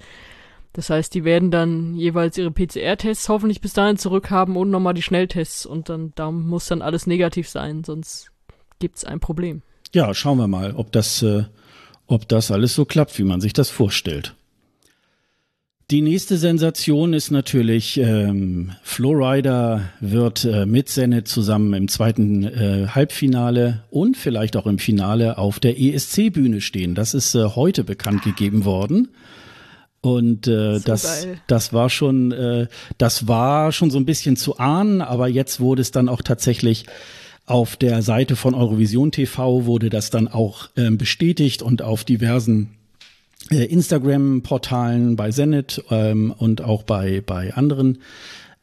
Das heißt, die werden dann jeweils ihre PCR-Tests hoffentlich bis dahin zurückhaben und nochmal die Schnelltests und dann da muss dann alles negativ sein, sonst gibt es ein Problem. Ja, schauen wir mal, ob das, äh, ob das alles so klappt, wie man sich das vorstellt. Die nächste Sensation ist natürlich, ähm, Flowrider wird äh, mit Sennet zusammen im zweiten äh, Halbfinale und vielleicht auch im Finale auf der ESC-Bühne stehen. Das ist äh, heute bekannt gegeben worden. Und äh, so das, das war schon, äh, das war schon so ein bisschen zu ahnen, aber jetzt wurde es dann auch tatsächlich auf der Seite von Eurovision TV wurde das dann auch ähm, bestätigt und auf diversen äh, Instagram-Portalen bei Zenit ähm, und auch bei, bei anderen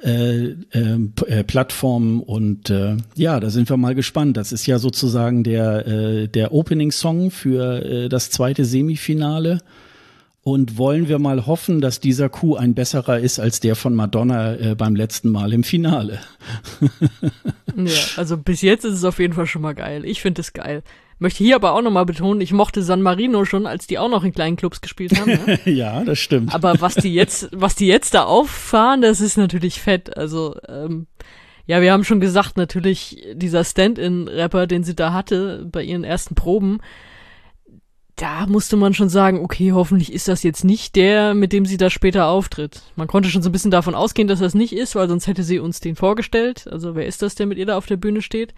äh, ähm, äh, Plattformen und äh, ja, da sind wir mal gespannt. Das ist ja sozusagen der, äh, der Opening-Song für äh, das zweite Semifinale. Und wollen wir mal hoffen, dass dieser Coup ein besserer ist als der von Madonna äh, beim letzten Mal im Finale. ja, also bis jetzt ist es auf jeden Fall schon mal geil. Ich finde es geil. Möchte hier aber auch nochmal betonen, ich mochte San Marino schon, als die auch noch in kleinen Clubs gespielt haben. Ne? ja, das stimmt. Aber was die jetzt, was die jetzt da auffahren, das ist natürlich fett. Also, ähm, ja, wir haben schon gesagt, natürlich dieser Stand-in-Rapper, den sie da hatte bei ihren ersten Proben, da musste man schon sagen, okay, hoffentlich ist das jetzt nicht der, mit dem sie da später auftritt. Man konnte schon so ein bisschen davon ausgehen, dass das nicht ist, weil sonst hätte sie uns den vorgestellt. Also wer ist das, der mit ihr da auf der Bühne steht?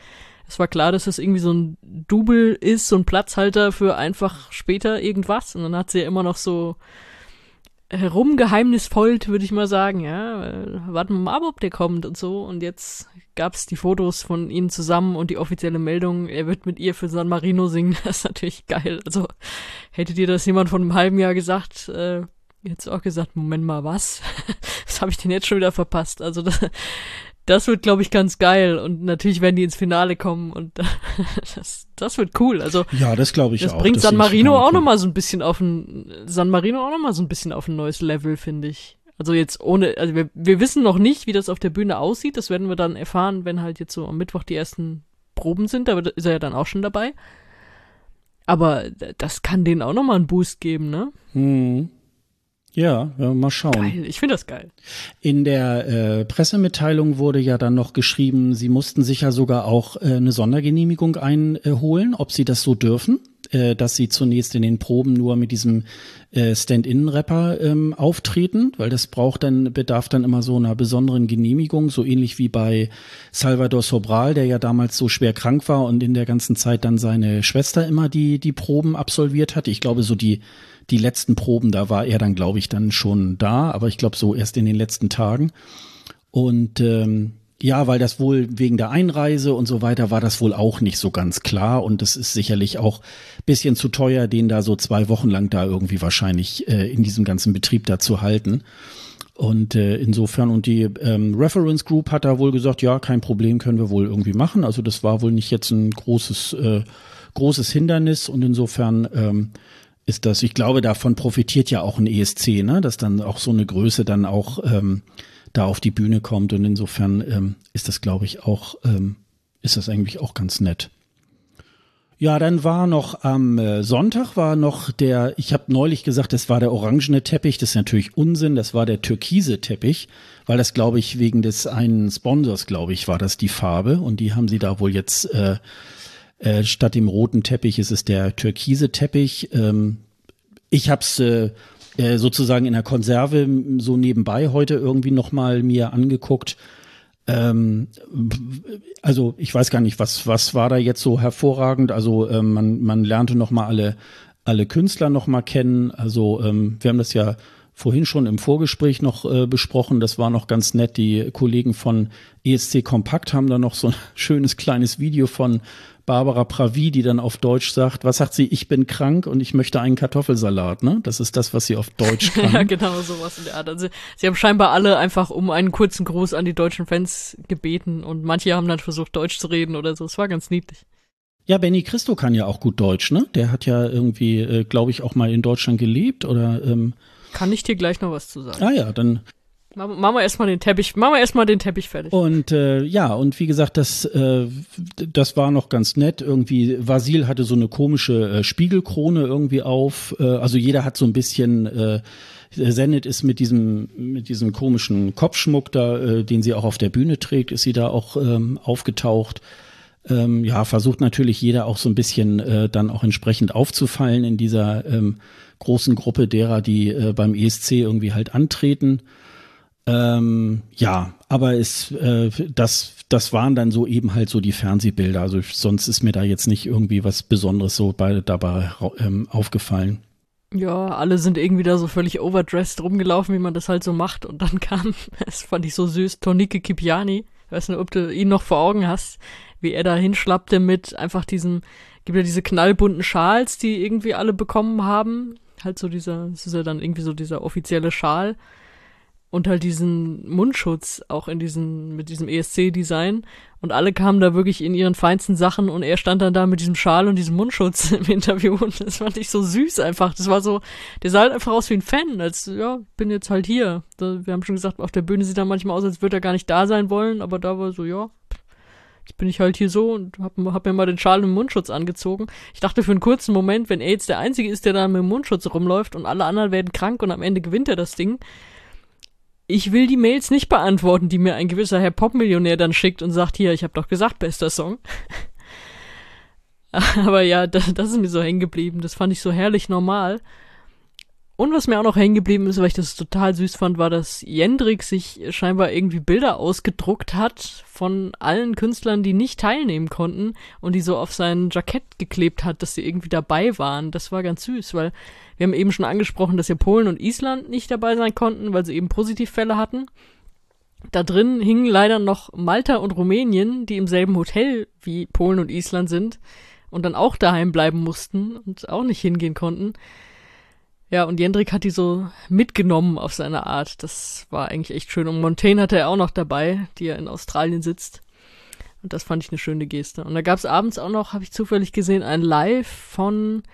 Es war klar, dass das irgendwie so ein Double ist, so ein Platzhalter für einfach später irgendwas. Und dann hat sie ja immer noch so herumgeheimnisvollt, würde ich mal sagen, ja. Warten wir mal ab, ob der kommt und so. Und jetzt gab's die Fotos von ihnen zusammen und die offizielle Meldung, er wird mit ihr für San Marino singen. Das ist natürlich geil. Also hätte dir das jemand von einem halben Jahr gesagt, äh, jetzt auch gesagt, Moment mal, was? was habe ich denn jetzt schon wieder verpasst? Also das, das wird, glaube ich, ganz geil. Und natürlich werden die ins Finale kommen und das, das wird cool. Also ja, das glaube ich das auch. Bringt das San Marino auch noch mal so ein bisschen auf ein San Marino auch noch mal so ein bisschen auf ein neues Level, finde ich. Also jetzt ohne, also wir, wir wissen noch nicht, wie das auf der Bühne aussieht. Das werden wir dann erfahren, wenn halt jetzt so am Mittwoch die ersten Proben sind. Da ist er ja dann auch schon dabei. Aber das kann denen auch noch mal einen Boost geben, ne? Hm. Ja, ja, mal schauen. Geil, ich finde das geil. In der äh, Pressemitteilung wurde ja dann noch geschrieben, sie mussten sich ja sogar auch äh, eine Sondergenehmigung einholen, ob sie das so dürfen. äh, dass sie zunächst in den Proben nur mit diesem äh, Stand-in-Rapper ähm, auftreten, weil das braucht dann, bedarf dann immer so einer besonderen Genehmigung, so ähnlich wie bei Salvador Sobral, der ja damals so schwer krank war und in der ganzen Zeit dann seine Schwester immer die, die Proben absolviert hat. Ich glaube, so die, die letzten Proben, da war er dann, glaube ich, dann schon da, aber ich glaube so erst in den letzten Tagen. Und ähm, ja, weil das wohl wegen der Einreise und so weiter war das wohl auch nicht so ganz klar und es ist sicherlich auch bisschen zu teuer, den da so zwei Wochen lang da irgendwie wahrscheinlich äh, in diesem ganzen Betrieb da zu halten. Und äh, insofern, und die ähm, Reference Group hat da wohl gesagt, ja, kein Problem, können wir wohl irgendwie machen. Also das war wohl nicht jetzt ein großes, äh, großes Hindernis und insofern ähm, ist das, ich glaube, davon profitiert ja auch ein ESC, ne? dass dann auch so eine Größe dann auch ähm, da auf die Bühne kommt. Und insofern ähm, ist das, glaube ich, auch, ähm, ist das eigentlich auch ganz nett. Ja, dann war noch am äh, Sonntag war noch der, ich habe neulich gesagt, das war der orangene Teppich, das ist natürlich Unsinn, das war der türkise Teppich, weil das glaube ich wegen des einen Sponsors, glaube ich, war das die Farbe und die haben sie da wohl jetzt äh, äh, statt dem roten Teppich ist es der türkise Teppich. Ähm, ich habe es äh, äh, sozusagen in der Konserve so nebenbei heute irgendwie nochmal mir angeguckt. Ähm, also ich weiß gar nicht, was, was war da jetzt so hervorragend. Also ähm, man, man lernte nochmal alle, alle Künstler nochmal kennen. Also ähm, wir haben das ja vorhin schon im Vorgespräch noch äh, besprochen. Das war noch ganz nett. Die Kollegen von ESC Kompakt haben da noch so ein schönes kleines Video von Barbara Pravi, die dann auf Deutsch sagt, was sagt sie, ich bin krank und ich möchte einen Kartoffelsalat, ne? Das ist das, was sie auf Deutsch kann. ja, genau, sowas in der Art. Also, sie haben scheinbar alle einfach um einen kurzen Gruß an die deutschen Fans gebeten und manche haben dann versucht, Deutsch zu reden oder so. Es war ganz niedlich. Ja, Benny Christo kann ja auch gut Deutsch, ne? Der hat ja irgendwie, äh, glaube ich, auch mal in Deutschland gelebt oder ähm kann ich dir gleich noch was zu sagen? Ah ja, dann Machen wir erstmal den Teppich, machen wir erstmal den Teppich fertig. Und äh, ja, und wie gesagt, das, äh, das war noch ganz nett. Irgendwie, Vasil hatte so eine komische äh, Spiegelkrone irgendwie auf. Äh, also jeder hat so ein bisschen äh, Zenit ist mit diesem, mit diesem komischen Kopfschmuck da, äh, den sie auch auf der Bühne trägt, ist sie da auch ähm, aufgetaucht. Ähm, ja, versucht natürlich jeder auch so ein bisschen äh, dann auch entsprechend aufzufallen in dieser ähm, großen Gruppe derer, die äh, beim ESC irgendwie halt antreten. Ähm, ja, aber es, äh, das, das waren dann so eben halt so die Fernsehbilder. Also sonst ist mir da jetzt nicht irgendwie was Besonderes so bei, dabei ähm, aufgefallen. Ja, alle sind irgendwie da so völlig overdressed rumgelaufen, wie man das halt so macht. Und dann kam, das fand ich so süß, Tonike Kipiani. Ich weiß nicht, ob du ihn noch vor Augen hast, wie er da hinschlappte mit einfach diesem, gibt ja diese knallbunten Schals, die irgendwie alle bekommen haben. Halt so dieser, das ist ja dann irgendwie so dieser offizielle Schal und halt diesen Mundschutz auch in diesen mit diesem ESC-Design und alle kamen da wirklich in ihren feinsten Sachen und er stand dann da mit diesem Schal und diesem Mundschutz im Interview und das fand ich so süß einfach. Das war so, der sah halt einfach aus wie ein Fan, als ja, bin jetzt halt hier. Wir haben schon gesagt, auf der Bühne sieht er manchmal aus, als würde er gar nicht da sein wollen, aber da war so, ja, jetzt bin ich halt hier so und hab, hab mir mal den Schal und Mundschutz angezogen. Ich dachte für einen kurzen Moment, wenn er jetzt der Einzige ist, der da mit dem Mundschutz rumläuft und alle anderen werden krank und am Ende gewinnt er das Ding, ich will die Mails nicht beantworten, die mir ein gewisser Herr Popmillionär dann schickt und sagt, hier, ich habe doch gesagt, bester Song. Aber ja, das, das ist mir so hängen geblieben. Das fand ich so herrlich normal. Und was mir auch noch hängen geblieben ist, weil ich das total süß fand, war, dass Jendrik sich scheinbar irgendwie Bilder ausgedruckt hat von allen Künstlern, die nicht teilnehmen konnten und die so auf sein Jackett geklebt hat, dass sie irgendwie dabei waren. Das war ganz süß, weil wir haben eben schon angesprochen, dass ja Polen und Island nicht dabei sein konnten, weil sie eben Positivfälle hatten. Da drin hingen leider noch Malta und Rumänien, die im selben Hotel wie Polen und Island sind und dann auch daheim bleiben mussten und auch nicht hingehen konnten. Ja, und Jendrik hat die so mitgenommen auf seine Art. Das war eigentlich echt schön. Und Montaigne hatte er auch noch dabei, die ja in Australien sitzt. Und das fand ich eine schöne Geste. Und da gab es abends auch noch, habe ich zufällig gesehen, ein Live von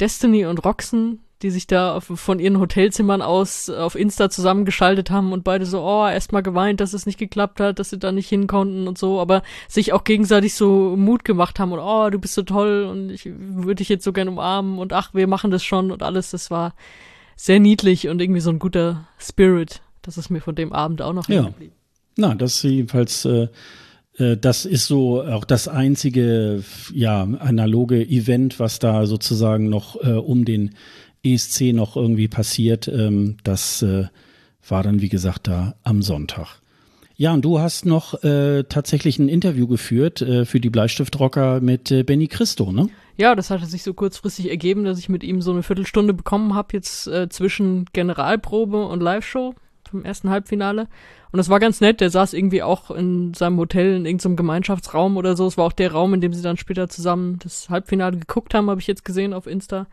Destiny und Roxen, die sich da auf, von ihren Hotelzimmern aus auf Insta zusammengeschaltet haben und beide so, oh, erstmal geweint, dass es nicht geklappt hat, dass sie da nicht hin konnten und so, aber sich auch gegenseitig so Mut gemacht haben und oh, du bist so toll und ich würde dich jetzt so gern umarmen und ach, wir machen das schon und alles, das war sehr niedlich und irgendwie so ein guter Spirit. Das ist mir von dem Abend auch noch ja. Na, das ist jedenfalls äh, Äh, das ist so auch das einzige, ja, analoge Event, was da sozusagen noch äh, um den ESC noch irgendwie passiert. Ähm, das äh, war dann, wie gesagt, da am Sonntag. Ja, und du hast noch äh, tatsächlich ein Interview geführt äh, für die Bleistiftrocker mit äh, Benny Christo, ne? Ja, das hatte sich so kurzfristig ergeben, dass ich mit ihm so eine Viertelstunde bekommen habe, jetzt äh, zwischen Generalprobe und Live-Show vom ersten Halbfinale. Und das war ganz nett, der saß irgendwie auch in seinem Hotel in irgendeinem Gemeinschaftsraum oder so. Es war auch der Raum, in dem sie dann später zusammen das Halbfinale geguckt haben, habe ich jetzt gesehen auf Insta.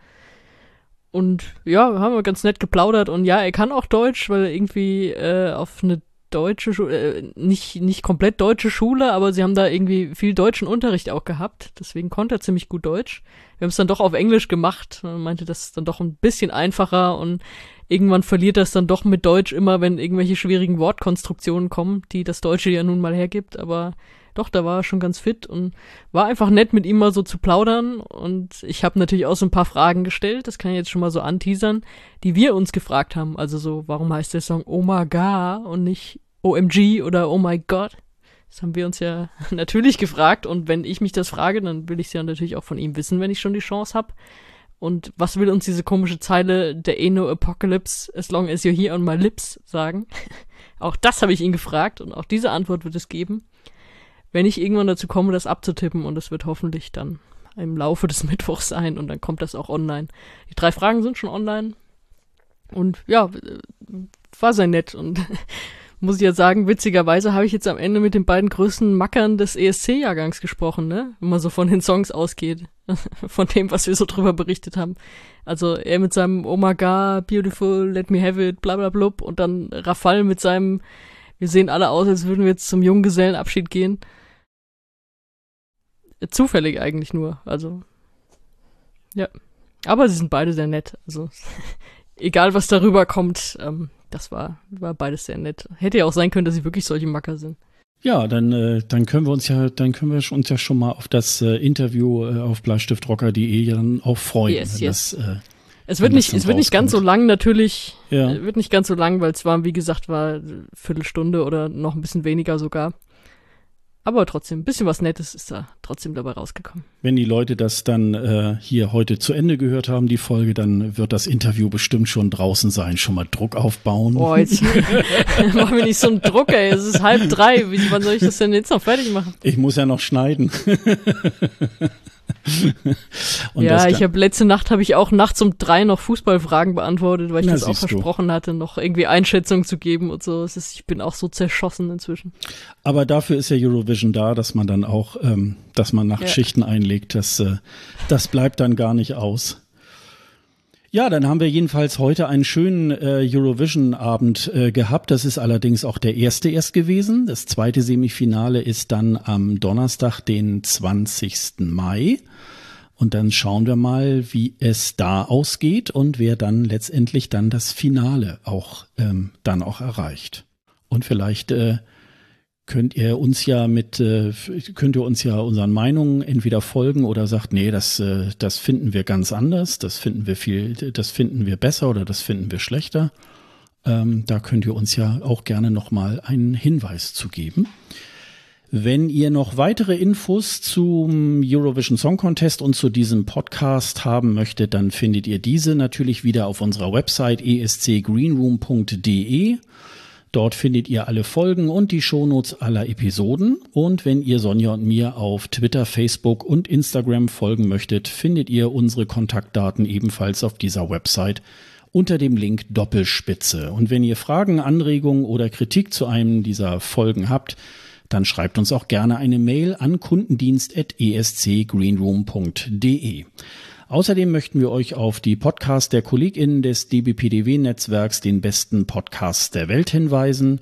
Und ja, haben wir ganz nett geplaudert und ja, er kann auch Deutsch, weil irgendwie äh, auf eine deutsche Schule, äh, nicht, nicht komplett deutsche Schule, aber sie haben da irgendwie viel deutschen Unterricht auch gehabt. Deswegen konnte er ziemlich gut Deutsch. Wir haben es dann doch auf Englisch gemacht. Man meinte, das ist dann doch ein bisschen einfacher und irgendwann verliert das dann doch mit Deutsch immer, wenn irgendwelche schwierigen Wortkonstruktionen kommen, die das Deutsche ja nun mal hergibt. Aber doch, da war er schon ganz fit und war einfach nett, mit ihm mal so zu plaudern. Und ich habe natürlich auch so ein paar Fragen gestellt, das kann ich jetzt schon mal so anteasern, die wir uns gefragt haben. Also so, warum heißt der Song Oh my God und nicht OMG oder Oh my God? Das haben wir uns ja natürlich gefragt. Und wenn ich mich das frage, dann will ich es ja natürlich auch von ihm wissen, wenn ich schon die Chance habe. Und was will uns diese komische Zeile der Eno Apocalypse as long as you're here on my lips sagen? auch das habe ich ihn gefragt und auch diese Antwort wird es geben wenn ich irgendwann dazu komme, das abzutippen und das wird hoffentlich dann im Laufe des Mittwochs sein und dann kommt das auch online. Die drei Fragen sind schon online und ja, war sehr nett und muss ich ja sagen, witzigerweise habe ich jetzt am Ende mit den beiden größten Mackern des ESC-Jahrgangs gesprochen, ne? Wenn man so von den Songs ausgeht. von dem, was wir so drüber berichtet haben. Also er mit seinem Oh my God, beautiful, let me have it, bla bla blub und dann Rafal mit seinem Wir sehen alle aus, als würden wir jetzt zum Junggesellenabschied gehen zufällig eigentlich nur. Also, ja. Aber sie sind beide sehr nett. Also, egal was darüber kommt, ähm, das war, war beides sehr nett. Hätte ja auch sein können, dass sie wirklich solche Macker sind. Ja, dann, äh, dann können wir uns ja, dann können wir uns ja schon mal auf das äh, Interview äh, auf bleistiftrocker.de dann auch freuen. Yes, yes. Das, äh, es wird nicht, es wird nicht ganz so lang natürlich. Ja. Äh, wird nicht ganz so lang, weil es war, wie gesagt, war Viertelstunde oder noch ein bisschen weniger sogar. Aber trotzdem, ein bisschen was Nettes ist da trotzdem dabei rausgekommen. Wenn die Leute das dann äh, hier heute zu Ende gehört haben, die Folge, dann wird das Interview bestimmt schon draußen sein. Schon mal Druck aufbauen. Boah, jetzt machen wir nicht so einen Druck, ey. Es ist halb drei. Wie, wann soll ich das denn jetzt noch fertig machen? Ich muss ja noch schneiden. ja, ich habe letzte Nacht habe ich auch nachts um drei noch Fußballfragen beantwortet, weil ich Na, das auch versprochen du. hatte, noch irgendwie Einschätzung zu geben und so. Ist, ich bin auch so zerschossen inzwischen. Aber dafür ist ja Eurovision da, dass man dann auch, ähm, dass man Nachtschichten ja. einlegt. Das, äh, das bleibt dann gar nicht aus. Ja, dann haben wir jedenfalls heute einen schönen äh, Eurovision-Abend äh, gehabt. Das ist allerdings auch der erste erst gewesen. Das zweite Semifinale ist dann am Donnerstag, den 20. Mai. Und dann schauen wir mal, wie es da ausgeht und wer dann letztendlich dann das Finale auch ähm, dann auch erreicht. Und vielleicht äh, könnt ihr uns ja mit, äh, könnt ihr uns ja unseren Meinungen entweder folgen oder sagt, nee, das, äh, das finden wir ganz anders, das finden wir viel, das finden wir besser oder das finden wir schlechter. Ähm, da könnt ihr uns ja auch gerne nochmal einen Hinweis zu geben. Wenn ihr noch weitere Infos zum Eurovision Song Contest und zu diesem Podcast haben möchtet, dann findet ihr diese natürlich wieder auf unserer Website escgreenroom.de. Dort findet ihr alle Folgen und die Shownotes aller Episoden. Und wenn ihr Sonja und mir auf Twitter, Facebook und Instagram folgen möchtet, findet ihr unsere Kontaktdaten ebenfalls auf dieser Website unter dem Link Doppelspitze. Und wenn ihr Fragen, Anregungen oder Kritik zu einem dieser Folgen habt, dann schreibt uns auch gerne eine Mail an kundendienst.escgreenroom.de. Außerdem möchten wir euch auf die Podcasts der KollegInnen des DBPDW-Netzwerks, den besten Podcasts der Welt hinweisen.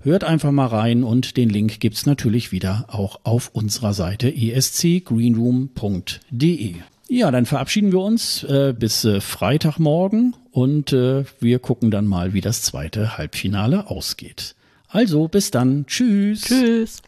Hört einfach mal rein und den Link gibt's natürlich wieder auch auf unserer Seite escgreenroom.de. Ja, dann verabschieden wir uns äh, bis äh, Freitagmorgen und äh, wir gucken dann mal, wie das zweite Halbfinale ausgeht. Also bis dann. Tschüss. Tschüss.